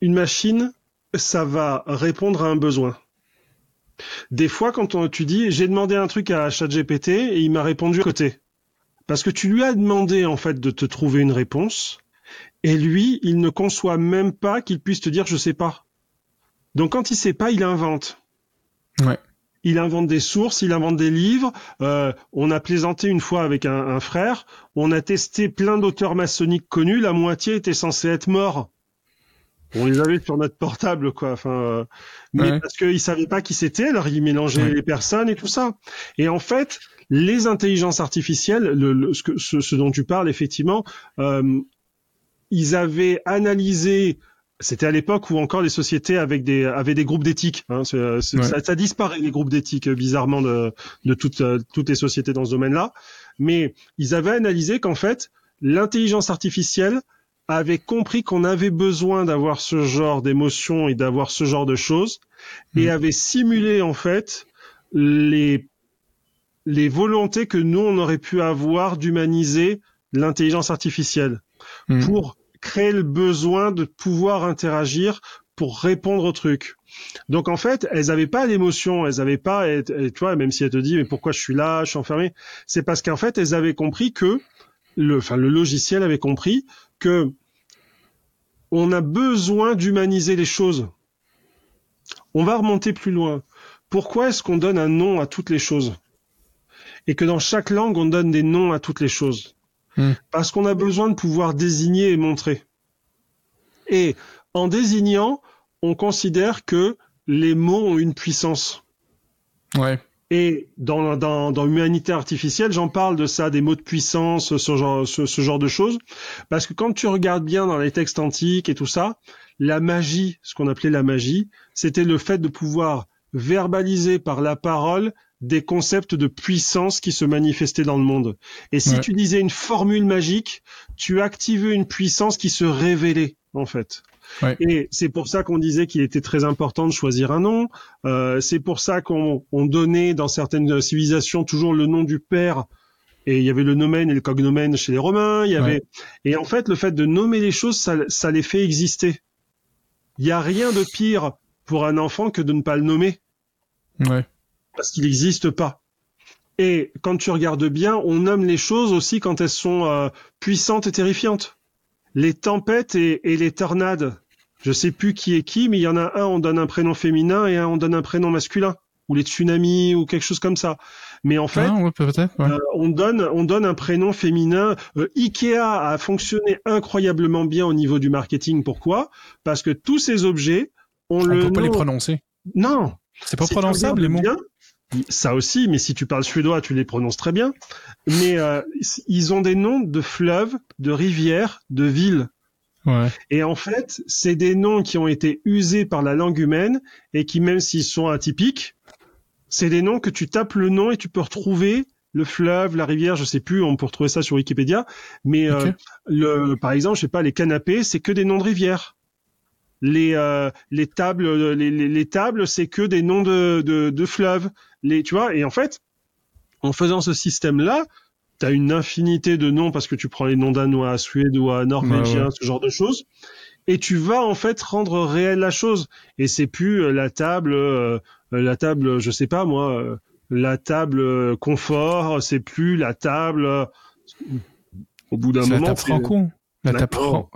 une machine, ça va répondre à un besoin. Des fois, quand tu dis, j'ai demandé un truc à ChatGPT et il m'a répondu à côté. Parce que tu lui as demandé, en fait, de te trouver une réponse. Et lui, il ne conçoit même pas qu'il puisse te dire, je sais pas. Donc, quand il sait pas, il invente. Il invente des sources, il invente des livres. Euh, on a plaisanté une fois avec un, frère. On a testé plein d'auteurs maçonniques connus. La moitié était censée être mort. On les avait sur notre portable, quoi. Enfin, euh, mais parce qu'ils savaient pas qui c'était, alors ils mélangeaient les personnes et tout ça. Et en fait, les intelligences artificielles, le, ce, dont tu parles, effectivement, euh, ils avaient analysé c'était à l'époque où encore les sociétés avec des avaient des groupes d'éthique. Hein, ça, ça, disparaît les groupes d'éthique bizarrement de, de toutes euh, toutes les sociétés dans ce domaine-là. Mais ils avaient analysé qu'en fait l'intelligence artificielle avait compris qu'on avait besoin d'avoir ce genre d'émotions et d'avoir ce genre de choses et mm. avait simulé en fait les les volontés que nous on aurait pu avoir d'humaniser l'intelligence artificielle mm. pour créer le besoin de pouvoir interagir pour répondre au truc. Donc en fait, elles n'avaient pas d'émotion, elles n'avaient pas, et, tu vois, même si elles te disent mais pourquoi je suis là, je suis enfermé, c'est parce qu'en fait elles avaient compris que le, enfin le logiciel avait compris que on a besoin d'humaniser les choses. On va remonter plus loin. Pourquoi est-ce qu'on donne un nom à toutes les choses? Et que dans chaque langue on donne des noms à toutes les choses Hmm. Parce qu'on a besoin de pouvoir désigner et montrer. Et en désignant, on considère que les mots ont une puissance. Ouais. Et dans, dans, dans l'humanité artificielle, j'en parle de ça, des mots de puissance, ce genre, ce, ce, genre de choses. Parce que quand tu regardes bien dans les textes antiques et tout ça, la magie, ce qu'on appelait la magie, c'était le fait de pouvoir verbaliser par la parole des concepts de puissance qui se manifestaient dans le monde. Et si tu disais une formule magique, tu activais une puissance qui se révélait, en fait. Et c'est pour ça qu'on disait qu'il était très important de choisir un nom. Euh, c'est pour ça qu'on donnait dans certaines civilisations toujours le nom du père. Et il y avait le nomen et le cognomen chez les Romains. Il y avait et en fait le fait de nommer les choses, ça, ça les fait exister. Il n'y a rien de pire pour un enfant que de ne pas le nommer. Ouais parce qu'il n'existe pas. Et quand tu regardes bien, on nomme les choses aussi quand elles sont euh, puissantes et terrifiantes. Les tempêtes et, les tornades. Je sais plus qui est qui, mais il y en a un, on donne un prénom féminin et un, on donne un prénom masculin. Ou les tsunamis ou quelque chose comme ça. Mais en fait, ah, euh, on donne on donne un prénom féminin. Euh, Ikea a fonctionné incroyablement bien au niveau du marketing. Pourquoi? Parce que tous ces objets, on, on le peut pas les prononcer. Non. C'est pas prononçable les mots. Ça aussi, mais si tu parles suédois, tu les prononces très bien. Mais euh, ils ont des noms de fleuves, de rivières, de villes. Ouais. Et en fait, c'est des noms qui ont été usés par la langue humaine et qui, même s'ils sont atypiques, c'est des noms que tu tapes le nom et tu peux retrouver le fleuve, la rivière, je sais plus, on peut retrouver ça sur Wikipédia. Mais euh, le, par exemple, je sais pas, les canapés, c'est que des noms de rivières les euh, les tables les, les, tables c'est que des noms de, de, de fleuves les tu vois et en fait en faisant ce système là tu as une infinité de noms parce que tu prends les noms danois suédois norvégiens ce genre de choses et tu vas en fait rendre réelle la chose. Et c'est plus euh, la table euh, la table je sais pas moi la table confort c'est plus la table au bout d'un moment la table franco. La table franco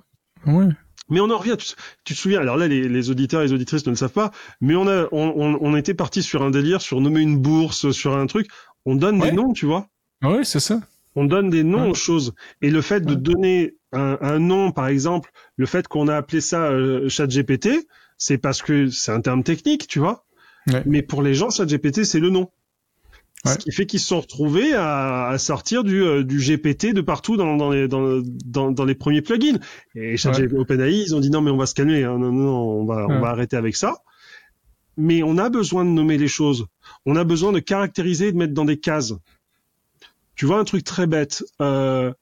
ouais mais on en revient. Tu, te souviens Alors là, les, les, auditeurs et les auditrices ne le savent pas, mais on a, on, on, était parti sur un délire, sur nommer une bourse, sur un truc. On donne des noms, tu vois. Oui, c'est ça. On donne des noms aux choses. Et le fait de donner un, un, nom, par exemple, le fait qu'on a appelé ça euh, ChatGPT, c'est parce que c'est un terme technique, tu vois. Ouais. Mais pour les gens, ChatGPT, c'est le nom. Ouais. Ce qui fait qu'ils se sont retrouvés à, à sortir du, euh, du GPT de partout dans, dans, les, dans, dans, les premiers plugins. Et ChatGPT OpenAI, ils ont dit non, mais on va se calmer, hein, non, non, non, on va, on Ouais. va arrêter avec ça. Mais on a besoin de nommer les choses. On a besoin de caractériser et de mettre dans des cases. Tu vois un truc très bête. Euh,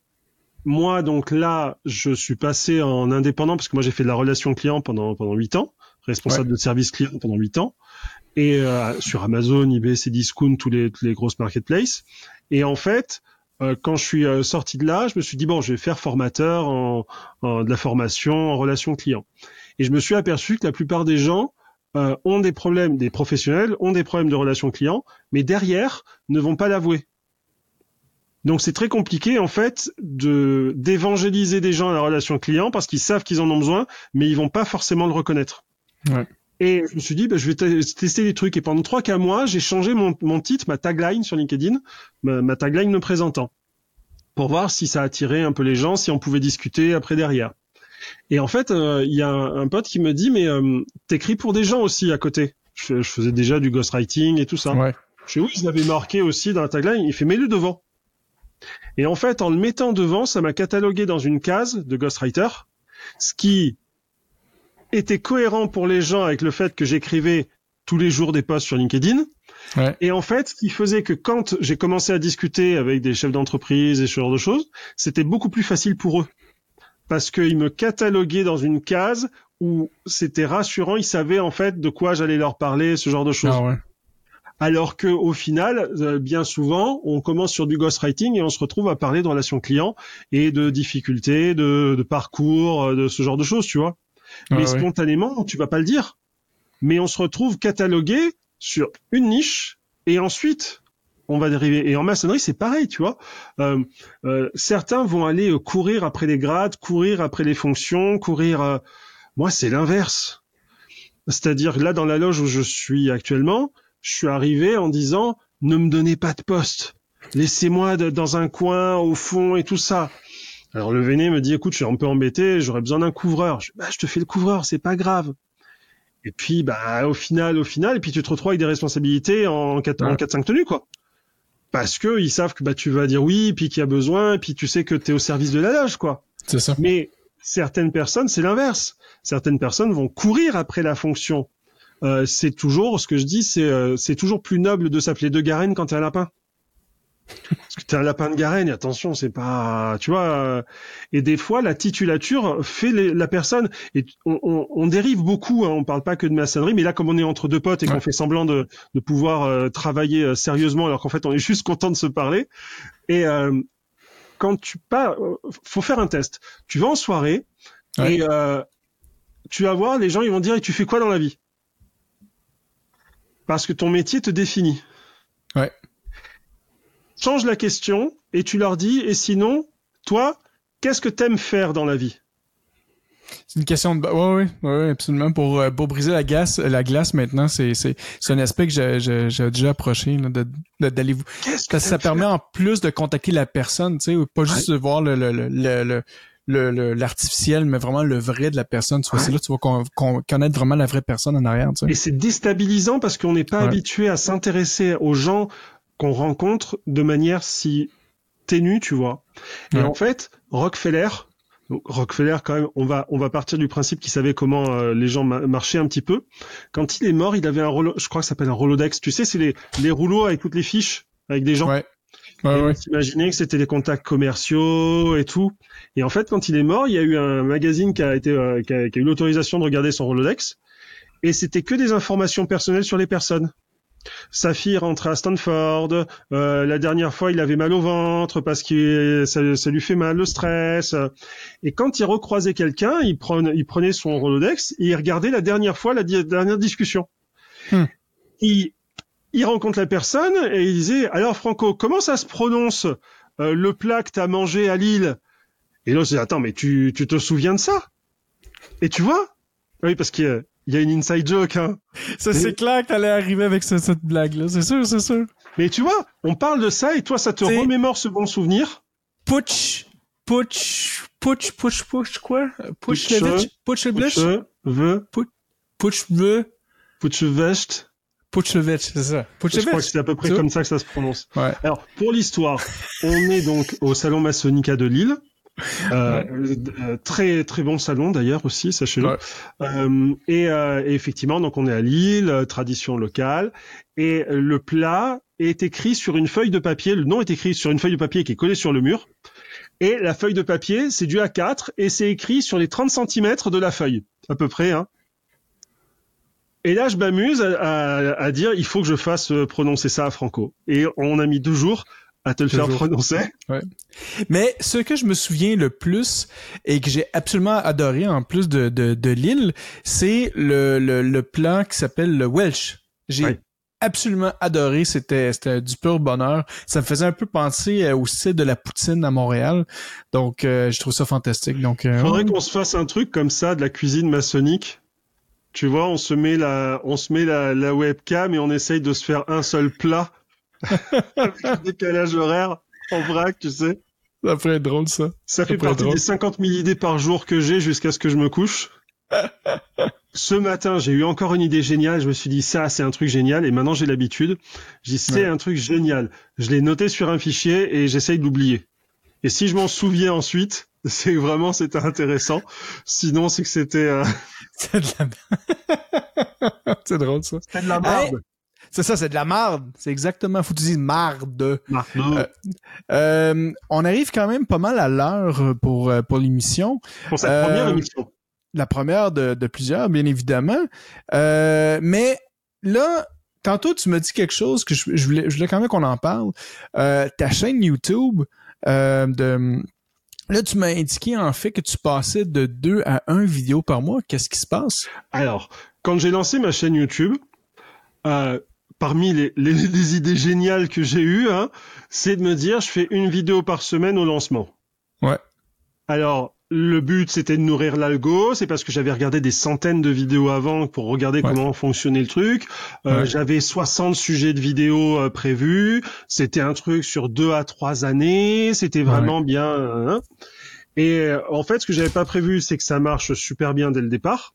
moi, donc là, je suis passé en indépendant parce que moi j'ai fait de la relation client pendant pendant huit ans, responsable de service client pendant huit ans, et euh, sur Amazon, eBay, Cdiscount, tous les tous les grosses marketplaces. Et en fait, euh, quand je suis euh, sorti de là, je me suis dit bon, je vais faire formateur en, en- de la formation en relation client. Et je me suis aperçu que la plupart des gens euh, ont des problèmes, des professionnels ont des problèmes de relation client, mais derrière ne vont pas l'avouer. Donc c'est très compliqué en fait de d'évangéliser des gens à la relation client parce qu'ils savent qu'ils en ont besoin, mais ils vont pas forcément le reconnaître. Ouais. Et je me suis dit, bah, je vais te- tester des trucs. Et pendant trois quatre mois, j'ai changé mon, mon titre, ma tagline sur LinkedIn, ma, ma tagline me présentant, pour voir si ça attirait un peu les gens, si on pouvait discuter après derrière. Et en fait, euh, il y a un, un pote qui me dit, mais euh, t'écris pour des gens aussi à côté. Je, fais- je faisais déjà du ghostwriting et tout ça. Ouais. Je fais oui, je l'avais marqué aussi dans la tagline. Il fait mets-le devant. Et en fait, en le mettant devant, ça m'a catalogué dans une case de ghostwriter, ce qui était cohérent pour les gens avec le fait que j'écrivais tous les jours des posts sur LinkedIn. Ouais. Et en fait, ce qui faisait que quand j'ai commencé à discuter avec des chefs d'entreprise et ce genre de choses, c'était beaucoup plus facile pour eux. Parce qu'ils me cataloguaient dans une case où c'était rassurant, ils savaient en fait de quoi j'allais leur parler, ce genre de choses. Ah ouais. Alors que au final, euh, bien souvent, on commence sur du ghostwriting et on se retrouve à parler de relations clients et de difficultés, de, de parcours, euh, de ce genre de choses, tu vois. Mais Ah spontanément, tu vas pas le dire. Mais on se retrouve catalogué sur une niche et ensuite on va dériver. Et en maçonnerie, c'est pareil, tu vois. Euh, euh, certains vont aller euh, courir après les grades, courir après les fonctions, courir. euh, Moi, c'est l'inverse. C'est-à-dire là, dans la loge où je suis actuellement, je suis arrivé en disant ne me donnez pas de poste, laissez-moi dans un coin au fond et tout ça. Alors le Véné me dit écoute, je suis un peu embêté, j'aurais besoin d'un couvreur. Je, bah, je te fais le couvreur, c'est pas grave. Et puis bah au final, au final, et puis tu te retrouves avec des responsabilités en 4 en Ouais. 4 5 tenues quoi. Parce que ils savent que bah tu vas dire oui, puis qu'il y a besoin, et puis tu sais que tu es au service de la loge quoi. C'est ça. Mais certaines personnes, c'est l'inverse. Certaines personnes vont courir après la fonction. Euh, c'est toujours, ce que je dis, c'est euh, c'est toujours plus noble de s'appeler de Garenne quand t'es un lapin. Parce que t'es un lapin de Garenne, attention, c'est pas, tu vois. euh, et des fois, la titulature fait les- la personne. Et on, on, on dérive beaucoup. Hein, on parle pas que de maçonnerie, mais là, comme on est entre deux potes et qu'on Ouais. fait semblant de, de pouvoir euh, travailler euh, sérieusement, alors qu'en fait, on est juste content de se parler. Et euh, quand tu pas, euh, faut faire un test. Tu vas en soirée Ouais. et euh, tu vas voir, les gens ils vont dire et tu fais quoi dans la vie? Parce que ton métier te définit. Ouais. Change la question et tu leur dis et sinon, toi, qu'est-ce que t'aimes faire dans la vie? C'est une question de. Ouais, ouais, ouais, ouais, absolument. Pour, euh, pour briser la glace, la glace maintenant, c'est, c'est, c'est un aspect que j'ai, j'ai, déjà approché, là, de, d'aller vous. Qu'est-ce que Parce que ça permet en plus de contacter la personne, tu sais, pas juste de voir le, le, le, le, le- le- le- l'artificiel, mais vraiment le vrai de la personne. Vois, Ouais. c'est là que tu vas con- con- connaître vraiment la vraie personne en arrière, tu sais. Et c'est déstabilisant parce qu'on n'est pas Ouais. habitué à s'intéresser aux gens qu'on rencontre de manière si ténue, tu vois. Et en fait, Rockefeller, donc Rockefeller quand même, on va on va partir du principe qu'il savait comment euh, les gens ma- marchaient un petit peu. Quand il est mort, il avait un rouleau, je crois que ça s'appelle un Rolodex. Tu sais, c'est les les rouleaux avec toutes les fiches avec des gens. Ouais. Ouais, ouais. on s'imaginait que c'était des contacts commerciaux et tout. Et en fait, quand il est mort, il y a eu un magazine qui a été euh, qui, a, qui a eu l'autorisation de regarder son Rolodex, et c'était que des informations personnelles sur les personnes. Sa fille rentrait à Stanford. euh, la dernière fois, il avait mal au ventre parce que ça, ça lui fait mal le stress. Et quand il recroisait quelqu'un, il prenait, il prenait son Rolodex et il regardait la dernière fois, la di- dernière discussion. Hmm. Il, il rencontre la personne et il disait alors Franco, comment ça se prononce euh, le plat que t'as mangé à Lille? Et l'autre dit attends mais tu, tu te souviens de ça? Et tu vois? Oui parce a, il y a une inside joke. Hein. Ça, c'est clair que t'allais arriver avec ce- cette blague-là. C'est sûr, c'est sûr. Mais tu vois, on parle de ça et toi, ça te remémore ce bon souvenir. Putsch, putsch, putsch, putsch, putsch, quoi? Putsch, Putsch, Levitch, putsch, Levitch, Je veux, putsch, le, putsch vest. putsch, Levitch, c'est ça. Putsch, Je crois que c'est à peu près comme ça que ça se prononce. Ouais. Alors, pour l'histoire, on est donc au salon Masonica de Lille. Euh, euh, très très bon salon d'ailleurs aussi, sachez-le. Ouais. Euh, et, euh, et effectivement, donc on est à Lille, tradition locale, et le plat est écrit sur une feuille de papier. Le nom est écrit sur une feuille de papier qui est collée sur le mur. Et la feuille de papier, c'est du A4 et c'est écrit sur les 30 cm de la feuille, à peu près. Hein. Et là, je m'amuse à, à- à dire, il faut que je fasse prononcer ça à Franco. Et on a mis deux jours à te le faire prononcer. Mais ce que je me souviens le plus et que j'ai absolument adoré en plus de, de, de l'île, c'est le, le, le plan qui s'appelle le Welsh. J'ai Ouais. absolument adoré, c'était c'était du pur bonheur. Ça me faisait un peu penser euh, au style de la poutine à Montréal. Donc euh, je trouve ça fantastique. Donc euh, Faudrait ouais. qu'on se fasse un truc comme ça, de la cuisine maçonnique. Tu vois, on se met la, on se met la, la webcam et on essaye de se faire un seul plat avec décalage horaire en vrac, tu sais. ça pourrait être drôle ça. Ça fait partie drôle. des 50 000 idées par jour que j'ai jusqu'à ce que je me couche. Ce matin, j'ai eu encore une idée géniale. Je me suis dit, ça, c'est un truc génial. Et maintenant, j'ai l'habitude. J'ai dit, c'est Ouais. un truc génial. Je l'ai noté sur un fichier et j'essaye de l'oublier. Et si je m'en souviens ensuite, c'est que vraiment, c'était intéressant. Sinon, c'est que c'était, euh, C'est de la... c'est drôle ça. c'était de la Hey! C'est ça, c'est de la marde. C'est exactement, faut que tu dises marde. Marteau. Euh, on arrive quand même pas mal à l'heure pour, euh, pour l'émission. pour cette euh, première émission. La première de, de plusieurs, bien évidemment. Euh, mais là, tantôt, tu me dis quelque chose que je, je voulais, je voulais quand même qu'on en parle. Euh, ta chaîne YouTube, euh, de... Là, tu m'as indiqué en fait que tu passais de 2 à 1 vidéo par mois. Qu'est-ce qui se passe? Alors, quand j'ai lancé ma chaîne YouTube, euh, parmi les, les, les idées géniales que j'ai eues, hein, c'est de me dire, je fais une vidéo par semaine au lancement. Ouais. Alors, le but, c'était de nourrir l'algo. C'est parce que j'avais regardé des centaines de vidéos avant pour regarder Ouais. comment fonctionnait le truc. Euh, Ouais. J'avais 60 sujets de vidéos euh, prévus. C'était un truc sur deux à trois années. C'était vraiment bien. hein. Et euh, en fait, ce que j'avais pas prévu, c'est que ça marche super bien dès le départ.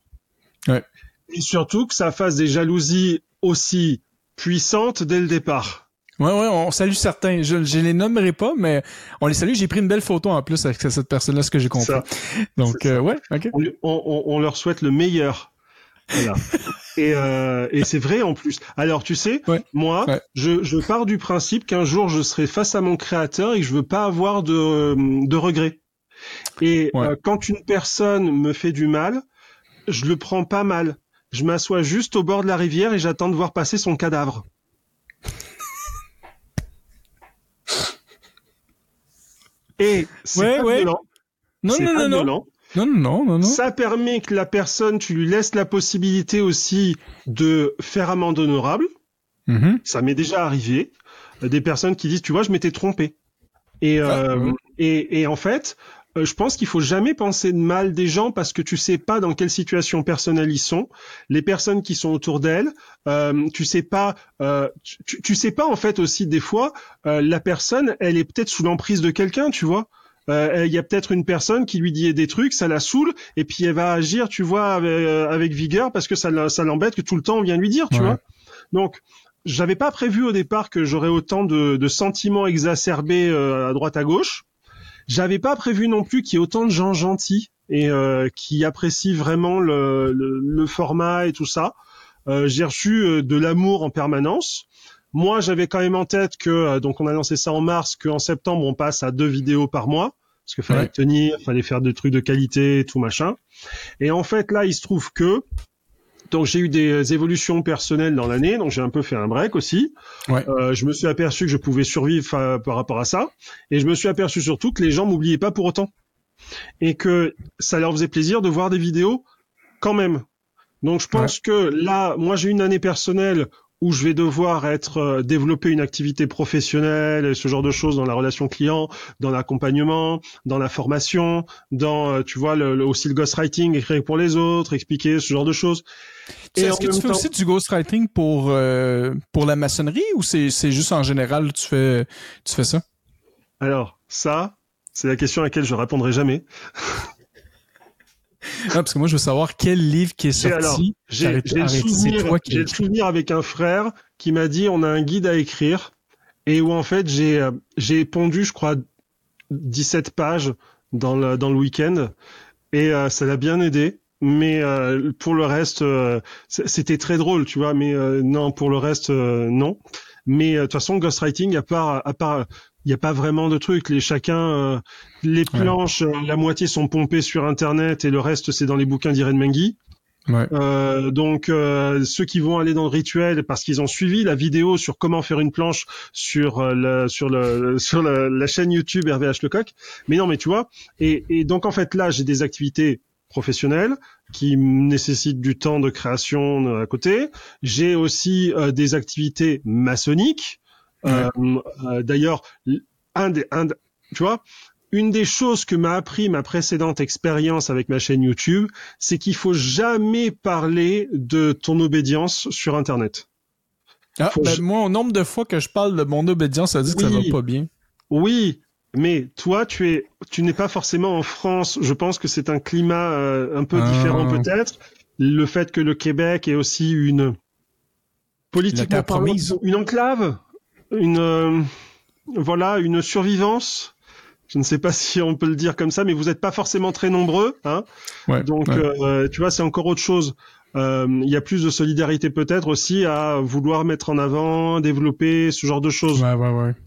Ouais. Et surtout que ça fasse des jalousies aussi puissantes dès le départ. Ouais, ouais, on salue certains. Je, je les nommerai pas, mais on les salue. J'ai pris une belle photo en plus avec cette personne-là, ce que j'ai compris. Ça. Donc, euh, ouais, ok. on, on- on- on leur souhaite le meilleur. Voilà. et euh, et c'est vrai en plus. Alors tu sais, Ouais. moi, Ouais. je, je pars du principe qu'un jour je serai face à mon créateur et que je veux pas avoir de, de regrets. Et Ouais. euh, quand une personne me fait du mal, je le prends pas mal. Je m'assois juste au bord de la rivière et j'attends de voir passer son cadavre. Et c'est Ouais, pas ouais. violent. Non, non, pas non, non, violent. non, non, non, non, non. Ça permet que la personne, tu lui laisses la possibilité aussi de faire amende honorable. Mhm. Ça m'est déjà arrivé. Des personnes qui disent, tu vois, je m'étais trompé. Et, Ah, euh, ouais. et, et en fait, je pense qu'il faut jamais penser de mal des gens parce que tu sais pas dans quelle situation personnelle ils sont. Les personnes qui sont autour d'elles, euh, tu sais pas, euh, tu, tu sais pas en fait aussi des fois, euh, la personne, elle est peut-être sous l'emprise de quelqu'un, tu vois. Euh, Il y a peut-être une personne qui lui dit des trucs, ça la saoule, et puis elle va agir, tu vois, avec, euh, avec vigueur parce que ça, ça l'embête que tout le temps on vient lui dire, tu Ouais. vois. Donc, j'avais pas prévu au départ que j'aurais autant de, de sentiments exacerbés euh, à droite à gauche. J'avais pas prévu non plus qu'il y ait autant de gens gentils et euh, qui apprécient vraiment le, le, le format et tout ça. Euh, J'ai reçu euh, de l'amour en permanence. Moi, j'avais quand même en tête que euh, donc on a lancé ça en mars, qu'en septembre on passe à deux vidéos par mois parce qu'il fallait Ouais. tenir, fallait faire des trucs de qualité, et tout machin. Et en fait, là, il se trouve que donc j'ai eu des évolutions personnelles dans l'année, donc j'ai un peu fait un break aussi. Ouais. Euh, je me suis aperçu que je pouvais survivre euh, par rapport à ça, et je me suis aperçu surtout que les gens m'oubliaient pas pour autant, et que ça leur faisait plaisir de voir des vidéos quand même. Donc je pense que là, moi j'ai eu une année personnelle où je vais devoir être euh, développer une activité professionnelle, et ce genre de choses dans la relation client, dans l'accompagnement, dans la formation, dans euh, tu vois le, le, aussi le ghostwriting, écrire pour les autres, expliquer ce genre de choses. Est-ce que tu fais aussi du ghostwriting pour euh, pour la maçonnerie ou c'est c'est juste en général tu fais tu fais ça? Alors ça c'est la question à laquelle je répondrai jamais. Ah, parce que moi, je veux savoir quel livre qui est sorti. J'ai le, souvenir, le souvenir avec un frère qui m'a dit on a un guide à écrire et où en fait j'ai euh, j'ai pondu, je crois, 17 pages dans le dans le week-end et euh, ça l'a bien aidé. Mais euh, pour le reste, c'était très drôle, tu vois. Mais non, pour le reste, non. Mais de toute façon, ghostwriting, à part, à part il n'y a pas vraiment de truc. Les chacun, euh, les planches, euh, la moitié sont pompées sur Internet et le reste c'est dans les bouquins d'Irene Mengi. Ouais. Euh, donc ceux qui vont aller dans le rituel parce qu'ils ont suivi la vidéo sur comment faire une planche sur le, sur le sur la chaîne YouTube RVH Lecoq. Mais non, mais tu vois. Et, et donc en fait là j'ai des activités professionnelles qui nécessitent du temps de création à côté. J'ai aussi des activités maçonniques euh, euh, D'ailleurs, un des, un, tu vois, une des choses que m'a appris ma précédente expérience avec ma chaîne YouTube, c'est qu'il faut jamais parler de ton obédience sur Internet. Ah, ben, moi, au nombre de fois que je parle de mon obédience, ça dit que ça va pas bien. Oui, mais toi, tu es, tu n'es pas forcément en France. Je pense que c'est un climat euh, un peu ah. différent peut-être. Le fait que le Québec est aussi une politiquement parlant, une enclave une euh, voilà une survivance. Je ne sais pas si on peut le dire comme ça, mais vous n'êtes pas forcément très nombreux, hein. Donc euh, tu vois, c'est encore autre chose. Euh, il y a plus de solidarité peut-être aussi à vouloir mettre en avant, développer ce genre de choses.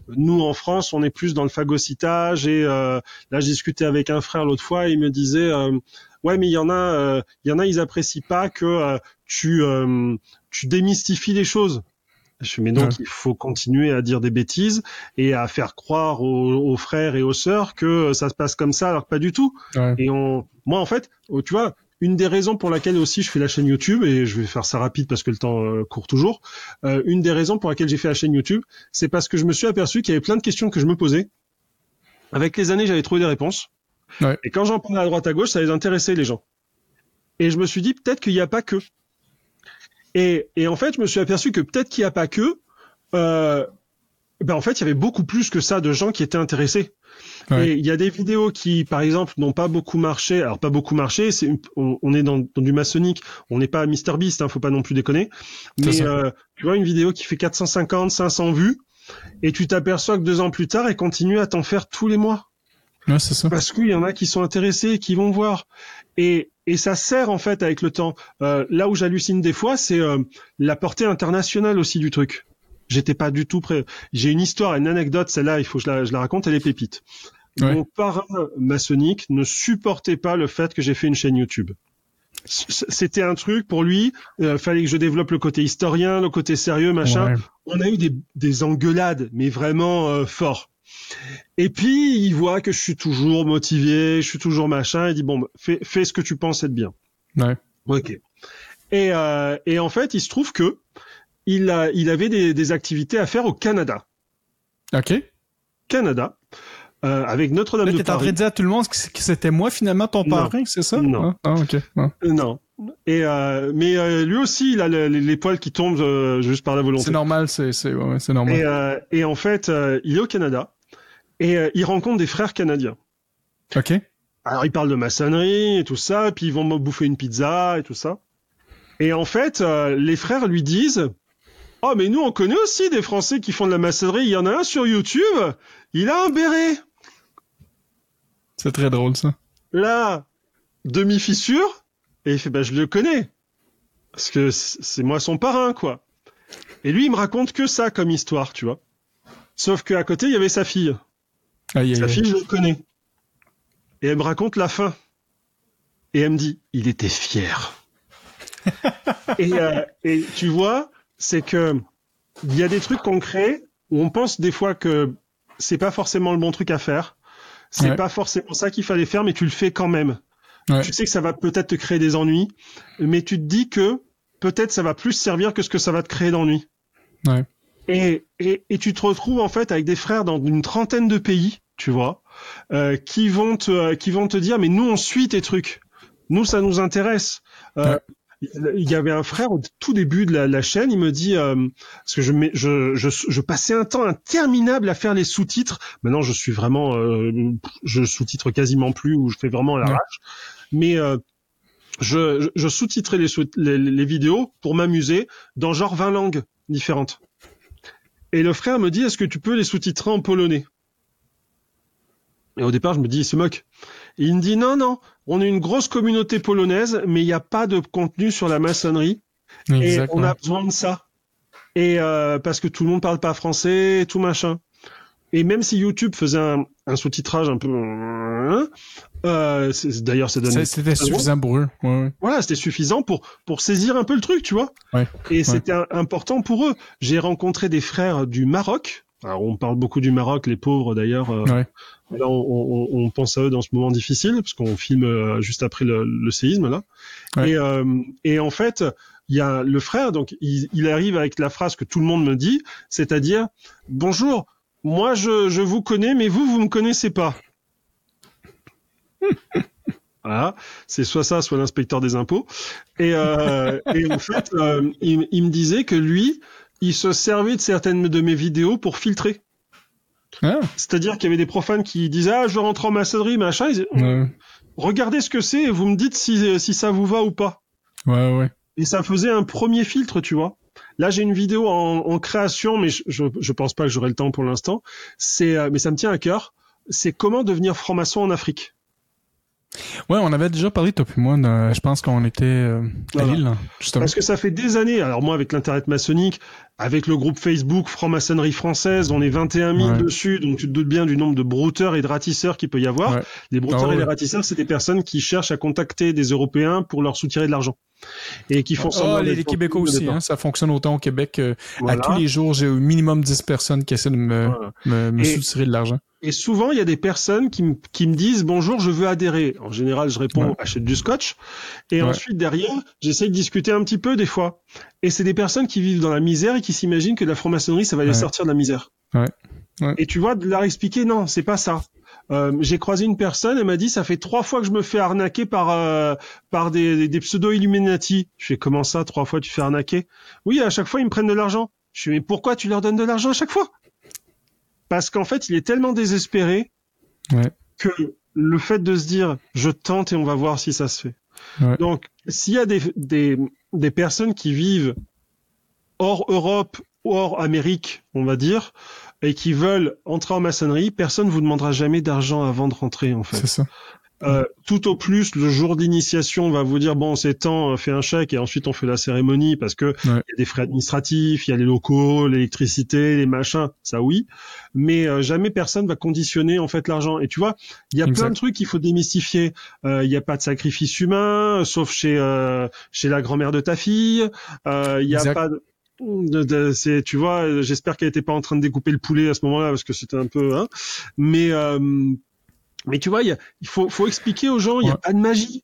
Nous en France, on est plus dans le phagocytage et là, je discutais avec un frère l'autre fois, et il me disait ouais, mais il y en a, il y en a, ils apprécient pas que tu tu démystifies les choses. Je mais donc il faut continuer à dire des bêtises et à faire croire aux, frères et aux sœurs que ça se passe comme ça alors que pas du tout. Et on, moi en fait, oh, tu vois, une des raisons pour laquelle aussi je fais la chaîne YouTube et je vais faire ça rapide parce que le temps euh, court toujours. Euh, une des raisons pour laquelle j'ai fait la chaîne YouTube, c'est parce que je me suis aperçu qu'il y avait plein de questions que je me posais. Avec les années, j'avais trouvé des réponses. Et quand j'en parlais à droite à gauche, ça les intéressait les gens. Et je me suis dit peut-être qu'il n'y a pas que. Et, et, en fait, je me suis aperçu que peut-être qu'il n'y a pas que, euh, ben en fait, il y avait beaucoup plus que ça de gens qui étaient intéressés. Et il y a des vidéos qui, par exemple, n'ont pas beaucoup marché. Alors pas beaucoup marché. C'est on, est dans, du maçonnique. On n'est pas Mister Beast. Hein, faut pas non plus déconner. Mais euh, tu vois une vidéo qui fait 450, 500 vues, et tu t'aperçois que deux ans plus tard, elle continue à t'en faire tous les mois. Ouais, c'est ça. Parce qu'il y en a qui sont intéressés et qui vont voir. Et, et ça sert en fait avec le temps. Euh, là où j'hallucine des fois, c'est euh, la portée internationale aussi du truc. J'étais pas du tout prêt. J'ai une histoire, une anecdote, celle-là, il faut que je la, je la raconte, elle est pépite. Mon parrain maçonnique ne supportait pas le fait que j'ai fait une chaîne YouTube. C'était un truc pour lui. Euh, fallait que je développe le côté historien, le côté sérieux, machin. On a eu des, des engueulades, mais vraiment euh, fort. Et puis il voit que je suis toujours motivé, je suis toujours machin. Il dit bon, bah, fais, fais ce que tu penses être bien. Ouais. Ok. Et, euh, et en fait, il se trouve que il, a, il avait des, des activités à faire au Canada. Ok. Canada. Euh, avec Notre-Dame de Paris. en train de dire à tout le monde que c'était moi finalement ton parrain, c'est ça? Non. Ah, ok. Non. non. Et euh, mais euh, lui aussi, il a les, les poils qui tombent euh, juste par la volonté. C'est normal, c'est c'est ouais, normal. Et, euh, et en fait, il est au Canada et il rencontre des frères canadiens. Ok. Alors il parle de maçonnerie et tout ça, puis ils vont bouffer une pizza et tout ça. Et en fait, les frères lui disent Oh, mais nous, on connaît aussi des Français qui font de la maçonnerie. Il y en a un sur YouTube. Il a un béret. C'est très drôle, ça. Là, demi-fissure. Et il fait, bah, je le connais. Parce que c'est moi son parrain, quoi. Et lui, il me raconte que ça comme histoire, tu vois. Sauf qu'à côté, il y avait sa fille. Sa fille, je le connais. Et elle me raconte la fin. Et elle me dit, il était fier. et, euh, et tu vois, c'est que il y a des trucs concrets où on pense des fois que c'est pas forcément le bon truc à faire. C'est pas forcément ça qu'il fallait faire, mais tu le fais quand même. Tu sais que ça va peut-être te créer des ennuis, mais tu te dis que peut-être ça va plus servir que ce que ça va te créer d'ennuis. Ouais. Et, et, et tu te retrouves en fait avec des frères dans une trentaine de pays, tu vois, euh, qui vont te qui vont te dire mais nous on suit tes trucs, nous ça nous intéresse. Euh, Ouais. Il y avait un frère au tout début de la, la chaîne, il me dit euh, parce que je, je, je je passais un temps interminable à faire les sous-titres. Maintenant je suis vraiment euh, je sous-titre quasiment plus ou je fais vraiment à l'arrache. Mais euh, je, je, sous-titrais les, les, les vidéos pour m'amuser dans genre 20 langues différentes. Et le frère me dit, est-ce que tu peux les sous-titrer en polonais? Et au départ, je me dis, il se moque. Et il me dit, non, non, on est une grosse communauté polonaise, mais il n'y a pas de contenu sur la maçonnerie. Et on a besoin de ça. Et euh, parce que tout le monde parle pas français, tout machin. Et même si YouTube faisait un, un sous-titrage un peu, euh, d'ailleurs, ça donne C'est- C'était suffisant pour eux. Ouais, ouais. voilà, c'était suffisant pour pour saisir un peu le truc, tu vois. Ouais. Et c'était important pour eux. J'ai rencontré des frères du Maroc. Alors on parle beaucoup du Maroc, les pauvres d'ailleurs. euh. Là, on, on- on pense à eux dans ce moment difficile parce qu'on filme euh, juste après le, le séisme là. Ouais. Et, euh, et en fait, il y a le frère, donc il, il arrive avec la phrase que tout le monde me dit, c'est-à-dire bonjour, moi je, je vous connais, mais vous vous me connaissez pas. Voilà, c'est soit ça, soit l'inspecteur des impôts. Et, euh, et en fait, euh, il, il me disait que lui, il se servait de certaines de mes vidéos pour filtrer. Ah, C'est-à-dire qu'il y avait des profanes qui disaient ah je rentre en maçonnerie machin. Ils disaient, ouais, regardez ce que c'est et vous me dites si si ça vous va ou pas. ouais, ouais. Et ça faisait un premier filtre, tu vois. Là, j'ai une vidéo en, création, mais je, je, je pense pas que j'aurai le temps pour l'instant. Euh, mais ça me tient à cœur. C'est comment devenir franc-maçon en Afrique. Ouais, on avait déjà parlé, toi puis moi, de- je pense qu'on était euh, à Voilà. Lille, là, justement. Parce que ça fait des années. Alors moi, avec l'internet maçonnique, avec le groupe Facebook Franc-maçonnerie française, on est 21 000 Ouais. dessus, donc tu te doutes bien du nombre de brouteurs et de ratisseurs qu'il peut y avoir. Ouais. Les brouteurs Ah et les ouais. ratisseurs, c'est des personnes qui cherchent à contacter des Européens pour leur soutirer de l'argent et qui font Ah, semblant les, d'être les Québécois aussi, hein, ça fonctionne autant au Québec. euh, Voilà. À tous les jours, j'ai au minimum 10 personnes qui essaient de me, Voilà. me, me Et- soutirer de l'argent. Et souvent, il y a des personnes qui, me- qui me disent bonjour, je veux adhérer. En général, je réponds Ouais. achète du scotch. Et Ouais. ensuite, derrière, j'essaye de discuter un petit peu des fois. Et c'est des personnes qui vivent dans la misère et qui s'imaginent que la franc-maçonnerie, ça va les sortir de la misère. Ouais. Ouais. Et tu vois, de leur expliquer non, c'est pas ça. Euh, j'ai croisé une personne, elle m'a dit ça fait trois fois que je me fais arnaquer par euh, par des, des, des pseudo Illuminati. Je fais comment ça, trois fois tu fais arnaquer? Oui, à chaque fois ils me prennent de l'argent. Je fais mais pourquoi tu leur donnes de l'argent à chaque fois? Parce qu'en fait il est tellement désespéré Ouais. que le fait de se dire je tente et on va voir si ça se fait. Ouais. Donc s'il y a des, des des personnes qui vivent hors Europe, hors Amérique, on va dire, et qui veulent entrer en maçonnerie, personne vous demandera jamais d'argent avant de rentrer en fait. C'est ça. Euh, tout au plus, le jour d'initiation, on va vous dire bon, c'est temps, euh, fais un chèque et ensuite on fait la cérémonie parce que Ouais. y a des frais administratifs, il y a les locaux, l'électricité, les machins, ça oui, mais euh, jamais personne va conditionner en fait l'argent. Et tu vois, il y a Exact. plein de trucs qu'il faut démystifier. Euh, Il n'y a pas de sacrifice humain, euh, sauf chez euh, chez la grand-mère de ta fille. Euh, Il y a Exact. pas de de- de- c'est tu vois euh, j'espère qu'elle était pas en train de découper le poulet à ce moment-là parce que c'était un peu hein mais euh, mais tu vois il y a- il faut faut expliquer aux gens il y a Ouais. pas de magie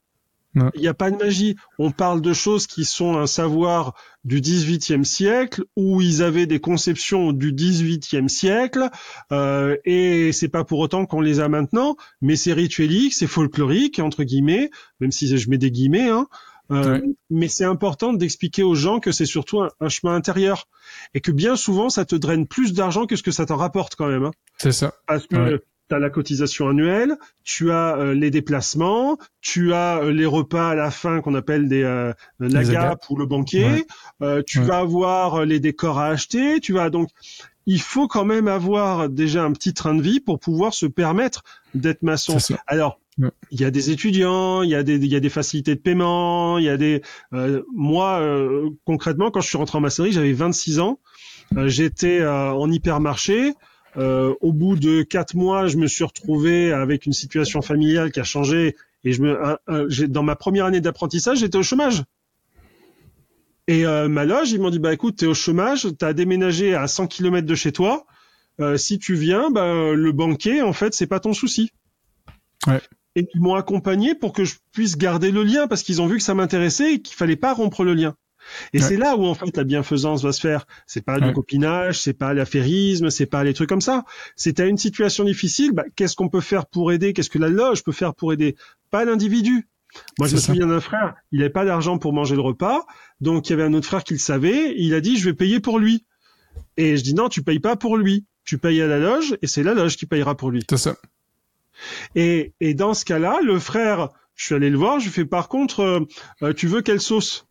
Ouais. il n'y a pas de magie. On parle de choses qui sont un savoir du 18e siècle, où ils avaient des conceptions du 18e siècle, euh, et c'est pas pour autant qu'on les a maintenant, mais c'est rituelique, c'est folklorique, entre guillemets, même si je mets des guillemets, hein. Euh, Ouais. Mais c'est important d'expliquer aux gens que c'est surtout un, un chemin intérieur et que bien souvent ça te draine plus d'argent que ce que ça t'en rapporte quand même. Hein C'est ça. parce que Ouais. Tu as la cotisation annuelle, tu as euh, les déplacements, tu as euh, les repas à la fin qu'on appelle des euh, ou le banquet, Ouais. euh, tu Ouais. vas avoir euh, les décors à acheter, tu vas donc il faut quand même avoir déjà un petit train de vie pour pouvoir se permettre d'être maçon. Alors, Ouais. il y a des étudiants, il y a des, il y a des facilités de paiement, il y a des. euh, moi, euh, concrètement, quand je suis rentré en maçonnerie, j'avais 26 ans. Euh, J'étais euh, en hypermarché. Euh, au bout de quatre mois, je me suis retrouvé avec une situation familiale qui a changé. Et je me, un- un- j'ai- dans ma première année d'apprentissage, j'étais au chômage. Et euh, ma loge, ils m'ont dit bah écoute, t'es au chômage, t'as déménagé à 100 km de chez toi. Euh, si tu viens, bah, le banquier, en fait, c'est pas ton souci. Ouais. Et ils m'ont accompagné pour que je puisse garder le lien parce qu'ils ont vu que ça m'intéressait et qu'il fallait pas rompre le lien. Et c'est là où en fait la bienfaisance va se faire. C'est pas le copinage, c'est pas l'affairisme, c'est pas les trucs comme ça. C'est à une situation difficile, bah, qu'est-ce qu'on peut faire pour aider? Qu'est-ce que la loge peut faire pour aider? Pas l'individu. Moi, je me souviens d'un frère, il n'avait pas d'argent pour manger le repas, donc il y avait un autre frère qui le savait, il a dit je vais payer pour lui. Et je dis non, tu payes pas pour lui, tu payes à la loge et c'est la loge qui payera pour lui. C'est ça. Et, et dans ce cas-là, le frère, je suis allé le voir, je lui fais par contre, euh, euh, tu veux quelle sauce?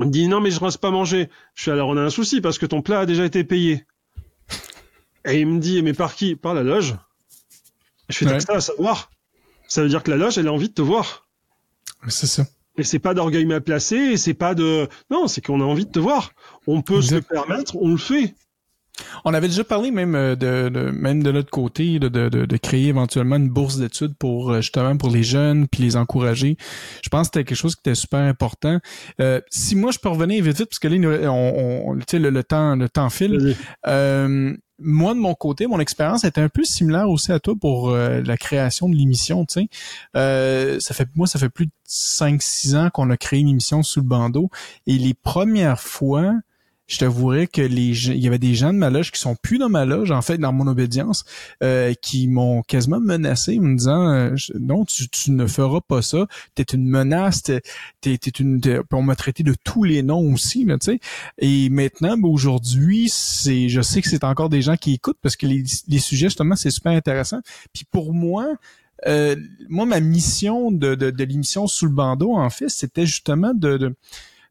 Il me dit non mais je reste pas manger. Je suis alors on a un souci parce que ton plat a déjà été payé. Et il me dit mais par qui? Par la loge. Je fais ouais. ça à savoir. Ça veut dire que la loge elle a envie de te voir. C'est ça. Et c'est pas d'orgueil mal placé, et c'est pas de non, c'est qu'on a envie de te voir. On peut se le permettre, on le fait. On avait déjà parlé même euh, de, de même de notre côté de, de, de, créer éventuellement une bourse d'études pour euh, justement pour les jeunes puis les encourager. Je pense que c'était quelque chose qui était super important. Euh, si moi je peux revenir vite vite parce que là on, on tu sais le, le, temps le temps file. Euh, moi de mon côté, mon expérience était un peu similaire aussi à toi pour euh, la création de l'émission. Tu sais, euh, ça fait moi ça fait plus de 5-6 ans qu'on a créé une émission sous le bandeau et les premières fois je t'avouerais que les il y avait des gens de ma loge qui sont plus dans ma loge, en fait, dans mon obédience, euh, qui m'ont quasiment menacé, me disant euh, non, tu, tu, ne feras pas ça, t'es une menace, t'es, t'es, une, on m'a traité de tous les noms aussi, tu sais. Et maintenant, ben, aujourd'hui, c'est, je sais que c'est encore des gens qui écoutent parce que les, les sujets justement, c'est super intéressant. Puis pour moi, euh, moi, ma mission de, de, de l'émission sous le bandeau, en fait, c'était justement de, de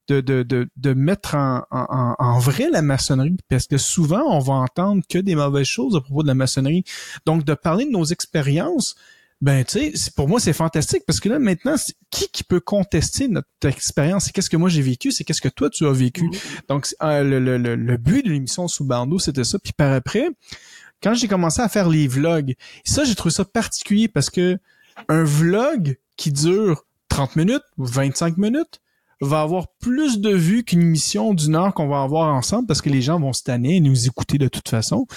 de, de, de, de mettre en, en, en, vrai la maçonnerie, parce que souvent, on va entendre que des mauvaises choses à propos de la maçonnerie. Donc, de parler de nos expériences, ben, tu sais, pour moi, c'est fantastique, parce que là, maintenant, qui qui peut contester notre expérience? C'est qu'est-ce que moi j'ai vécu, c'est qu'est-ce que toi tu as vécu. Donc, euh, le, le, le, but de l'émission sous bandeau, c'était ça. Puis par après, quand j'ai commencé à faire les vlogs, ça, j'ai trouvé ça particulier parce que un vlog qui dure 30 minutes ou 25 minutes, va avoir plus de vues qu'une émission d'une heure qu'on va avoir ensemble parce que les gens vont se tanner et nous écouter de toute façon.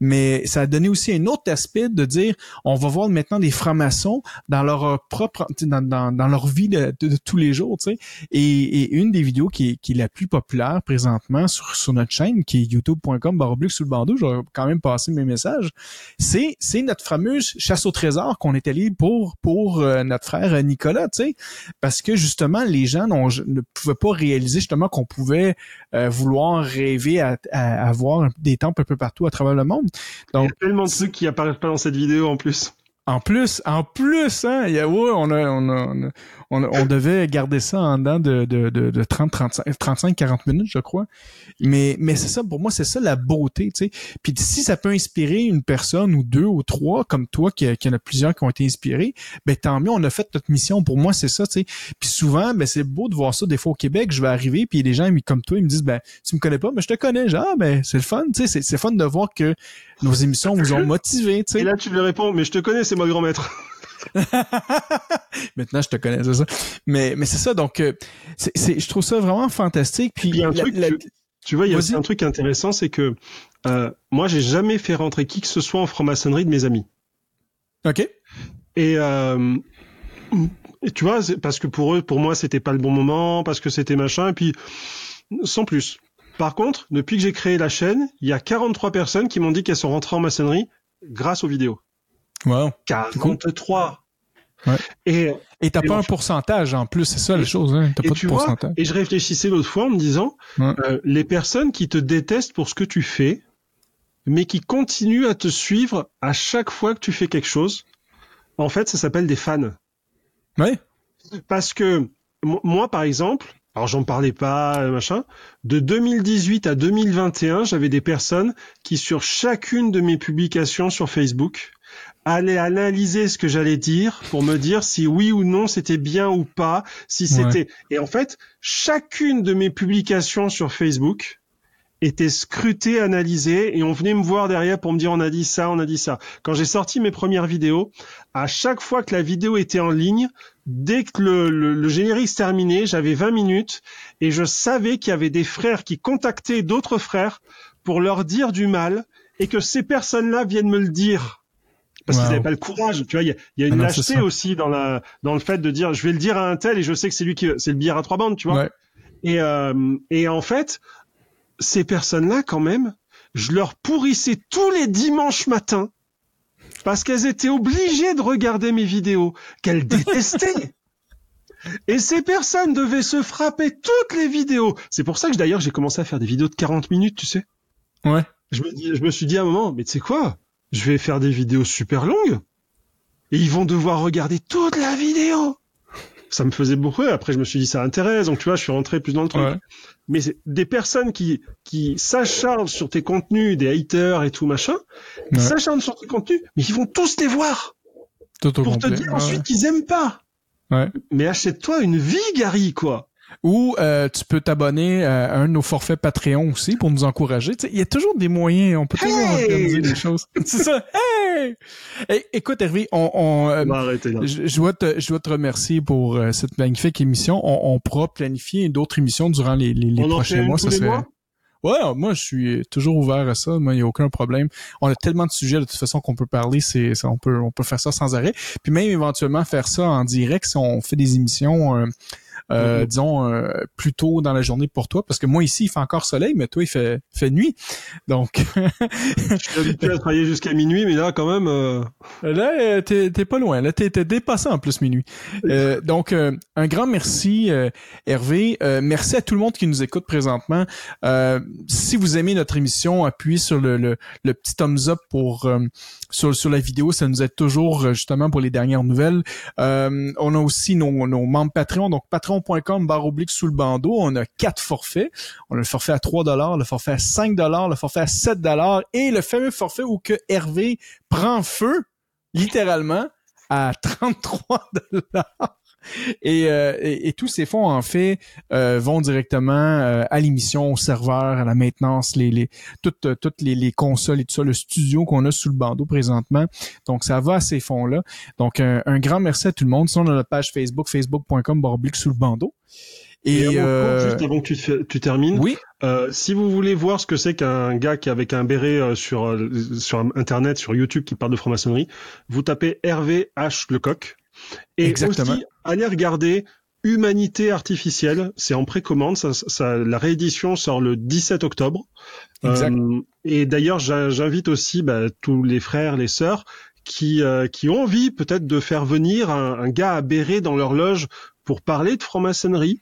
Mais ça a donné aussi un autre aspect de dire on va voir maintenant des francs-maçons dans leur propre dans, dans, leur vie de, tous les jours, tu sais. Et, une des vidéos qui est, la plus populaire présentement sur, notre chaîne, qui est youtube.com baroblique sous le bandeau, je vais quand même passer mes messages, c'est c'est notre fameuse chasse au trésor qu'on est allé pour pour euh, notre frère Nicolas, tu sais, parce que justement les gens ne pouvait pas réaliser justement qu'on pouvait euh, vouloir rêver à, avoir des temples un peu partout à travers le monde. Donc, Il y a tellement de trucs qui apparaissent pas dans cette vidéo en plus. En plus, en plus, hein, y a, ouais, on a, on a, on, on, devait garder ça en dedans de, de, de, de 30, 35, 35, 40 minutes, je crois. Mais, mais c'est ça, pour moi, c'est ça la beauté, tu sais. Puis si ça peut inspirer une personne ou deux ou trois, comme toi, qui, qui en a plusieurs qui ont été inspirés, ben tant mieux, on a fait notre mission. Pour moi, c'est ça, tu sais. Puis souvent, ben c'est beau de voir ça. Des fois au Québec, je vais arriver, puis les gens comme toi, ils me disent, ben tu me connais pas, mais je te connais. Genre, ah, ben c'est le fun, tu sais. C'est fun de voir que nos émissions vous ont motivé, tu sais. Et là, tu lui réponds, mais je te connais, c'est moi le grand maître. Maintenant, je te connais, c'est ça. Mais, mais c'est ça, donc, euh, c'est, je trouve ça vraiment fantastique. Puis, il un truc, tu, vois, il y a un truc intéressant, c'est que euh, moi, j'ai jamais fait rentrer qui que ce soit en franc-maçonnerie de mes amis. Ok. Et, euh, et tu vois, parce que pour eux, pour moi, c'était pas le bon moment, parce que c'était machin, et puis sans plus. Par contre, depuis que j'ai créé la chaîne, il y a 43 personnes qui m'ont dit qu'elles sont rentrées en maçonnerie grâce aux vidéos. Wow. 43. Ouais. Et et t'as pas un pourcentage en plus, c'est ça la chose. Hein? T'as pas de pourcentage. et je réfléchissais l'autre fois en me disant, euh, les personnes qui te détestent pour ce que tu fais, mais qui continuent à te suivre à chaque fois que tu fais quelque chose, en fait, ça s'appelle des fans. Oui. Parce que moi, par exemple, alors j'en parlais pas, machin, de 2018 à 2021, j'avais des personnes qui, sur chacune de mes publications sur Facebook, aller analyser ce que j'allais dire pour me dire si oui ou non c'était bien ou pas, si c'était. Et en fait, chacune de mes publications sur Facebook était scrutée, analysée, et on venait me voir derrière pour me dire on a dit ça, on a dit ça. Quand j'ai sorti mes premières vidéos, à chaque fois que la vidéo était en ligne, dès que le, le générique se terminait, j'avais 20 minutes et je savais qu'il y avait des frères qui contactaient d'autres frères pour leur dire du mal et que ces personnes-là viennent me le dire parce qu'ils n'avaient pas le courage. Tu vois, il y a, y a, une ah lâcheté aussi dans la dans le fait de dire je vais le dire à un tel et je sais que c'est lui qui c'est le billard à trois bandes, tu vois. Et, euh, et en fait, ces personnes-là, quand même, je leur pourrissais tous les dimanches matins parce qu'elles étaient obligées de regarder mes vidéos qu'elles détestaient. Et ces personnes devaient se frapper toutes les vidéos. C'est pour ça que d'ailleurs j'ai commencé à faire des vidéos de 40 minutes, tu sais. Ouais. Je me, dis, je me suis dit à un moment, mais tu sais quoi? Je vais faire des vidéos super longues et ils vont devoir regarder toute la vidéo. Ça me faisait beaucoup. Après, je me suis dit, ça intéresse. Donc, tu vois, je suis rentré plus dans le truc. Ouais. Mais c'est des personnes qui, qui s'acharnent sur tes contenus, des haters et tout machin, ils Ouais. s'acharnent sur tes contenus, mais ils vont tous les voir Tout pour te dire Ouais, ensuite qu'ils aiment pas. Ouais. Mais achète-toi une vie, Gary, quoi. Ou euh, tu peux t'abonner à un de nos forfaits Patreon aussi pour nous encourager. Tu sais, Il y a toujours des moyens, on peut toujours Hey! organiser des choses. C'est ça. Hey! Eh, écoute Hervé, on, on, euh, On je, je dois te, je dois te remercier pour euh, cette magnifique émission. On, on pourra planifier d'autres émissions durant les, les, les On en fait prochains mois. Ça serait... mois? Ouais, moi je suis toujours ouvert à ça. Moi, il n'y a aucun problème. On a tellement de sujets de toute façon qu'on peut parler. C'est, ça, on peut, on peut faire ça sans arrêt. Puis même éventuellement faire ça en direct si on fait des émissions. euh, euh, Mhm. disons euh, plus tôt dans la journée pour toi parce que moi ici il fait encore soleil mais toi il fait fait nuit. Donc Je suis habitué à travailler jusqu'à minuit, mais là, quand même, euh, là euh, t'es t'es pas loin. Là t'es t'es dépassé en plus minuit. Euh, donc euh, un grand merci euh, Hervé. Euh, merci à tout le monde qui nous écoute présentement. Euh, si vous aimez notre émission appuyez sur le, le, le petit thumbs up pour euh, sur, sur la vidéo. Ça nous aide toujours euh, justement pour les dernières nouvelles. Euh, on a aussi nos, nos membres Patreon. Donc patreon.com barre oblique sous le bandeau on a quatre forfaits on a le forfait à 3 dollars, le forfait à 5 dollars, le forfait à 7 dollars et le fameux forfait où que Hervé prend feu littéralement à 33 dollars. Et, euh, et, et tous ces fonds, en fait, euh, vont directement euh, à l'émission, au serveur, à la maintenance, les, les, toutes, toutes les, les consoles et tout ça, le studio qu'on a sous le bandeau présentement. Donc, ça va à ces fonds-là. Donc, un, un grand merci à tout le monde. Sinon, on a notre page Facebook, facebook.com, barblique sous le bandeau. et, Et, euh, juste avant que tu, te fais- tu termines, oui, Euh, si vous voulez voir ce que c'est qu'un gars qui avec un béret euh, sur euh, sur internet, sur YouTube, qui parle de franc-maçonnerie, vous tapez Hervé H Lecoq. Et Exactement. aussi, allez regarder Humanité artificielle. C'est en précommande. Ça, ça, la réédition sort le 17 octobre. Exact. Euh, et d'ailleurs, j'in- j'invite aussi bah, tous les frères, les sœurs qui euh, qui ont envie peut-être de faire venir un, un gars à béret dans leur loge pour parler de franc-maçonnerie.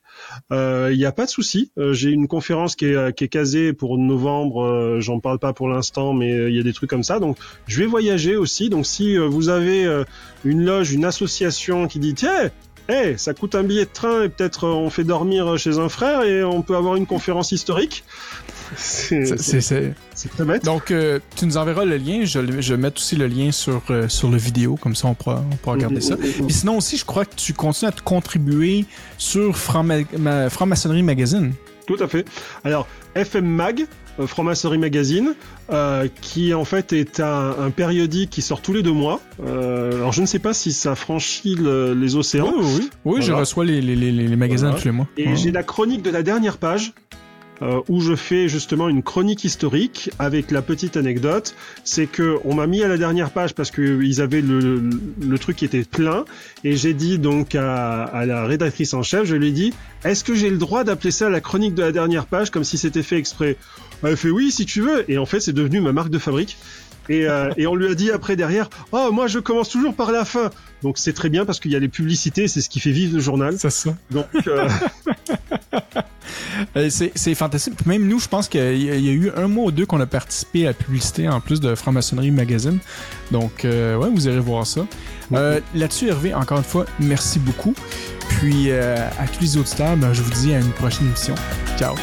Il n'y a pas de souci. Euh, J'ai une conférence qui est, euh, qui est casée pour novembre. euh, J'en parle pas pour l'instant, mais euh, il y a des trucs comme ça. Donc, je vais voyager aussi. Donc, si euh, vous avez euh, une loge, une association qui dit tiens, hey, ça coûte un billet de train et peut-être euh, on fait dormir chez un frère et on peut avoir une conférence historique. C'est très bête. Donc, euh, tu nous enverras le lien. Je, je vais mettre aussi le lien sur, euh, sur le vidéo, comme ça on pourra, on pourra regarder ça. Puis sinon aussi, je crois que tu continues à te contribuer sur Franc-Ma- Ma- Franc-Maçonnerie Magazine. Tout à fait. Alors, FM Mag, euh, Franc-Maçonnerie Magazine, euh, qui en fait est un, un périodique qui sort tous les deux mois. Euh, alors, je ne sais pas si ça franchit le- les océans. oui, oui. Oui, je Voilà. reçois les, les, les, les magazines Voilà. tous les mois. Et Ouais. j'ai la chronique de la dernière page. euh, où je fais justement une chronique historique avec la petite anecdote, c'est que on m'a mis à la dernière page parce que ils avaient le, le truc qui était plein et j'ai dit donc à, à la rédactrice en chef, je lui ai dit est-ce que j'ai le droit d'appeler ça la chronique de la dernière page comme si c'était fait exprès? Elle fait oui si tu veux et en fait c'est devenu ma marque de fabrique. Et, euh, et on lui a dit après derrière, oh moi je commence toujours par la fin. Donc c'est très bien parce qu'il y a les publicités, c'est ce qui fait vivre le journal. C'est ça. Donc euh, Euh, C'est c'est fantastique. Même nous, je pense qu'il y, a- il y a eu un mois ou deux qu'on a participé à la publicité en plus de Franc-Maçonnerie Magazine. Donc, euh, ouais, vous irez voir ça. Euh, Là-dessus, Hervé, encore une fois, merci beaucoup. Puis, euh, à tous les auditeurs, ben, je vous dis à une prochaine émission. Ciao.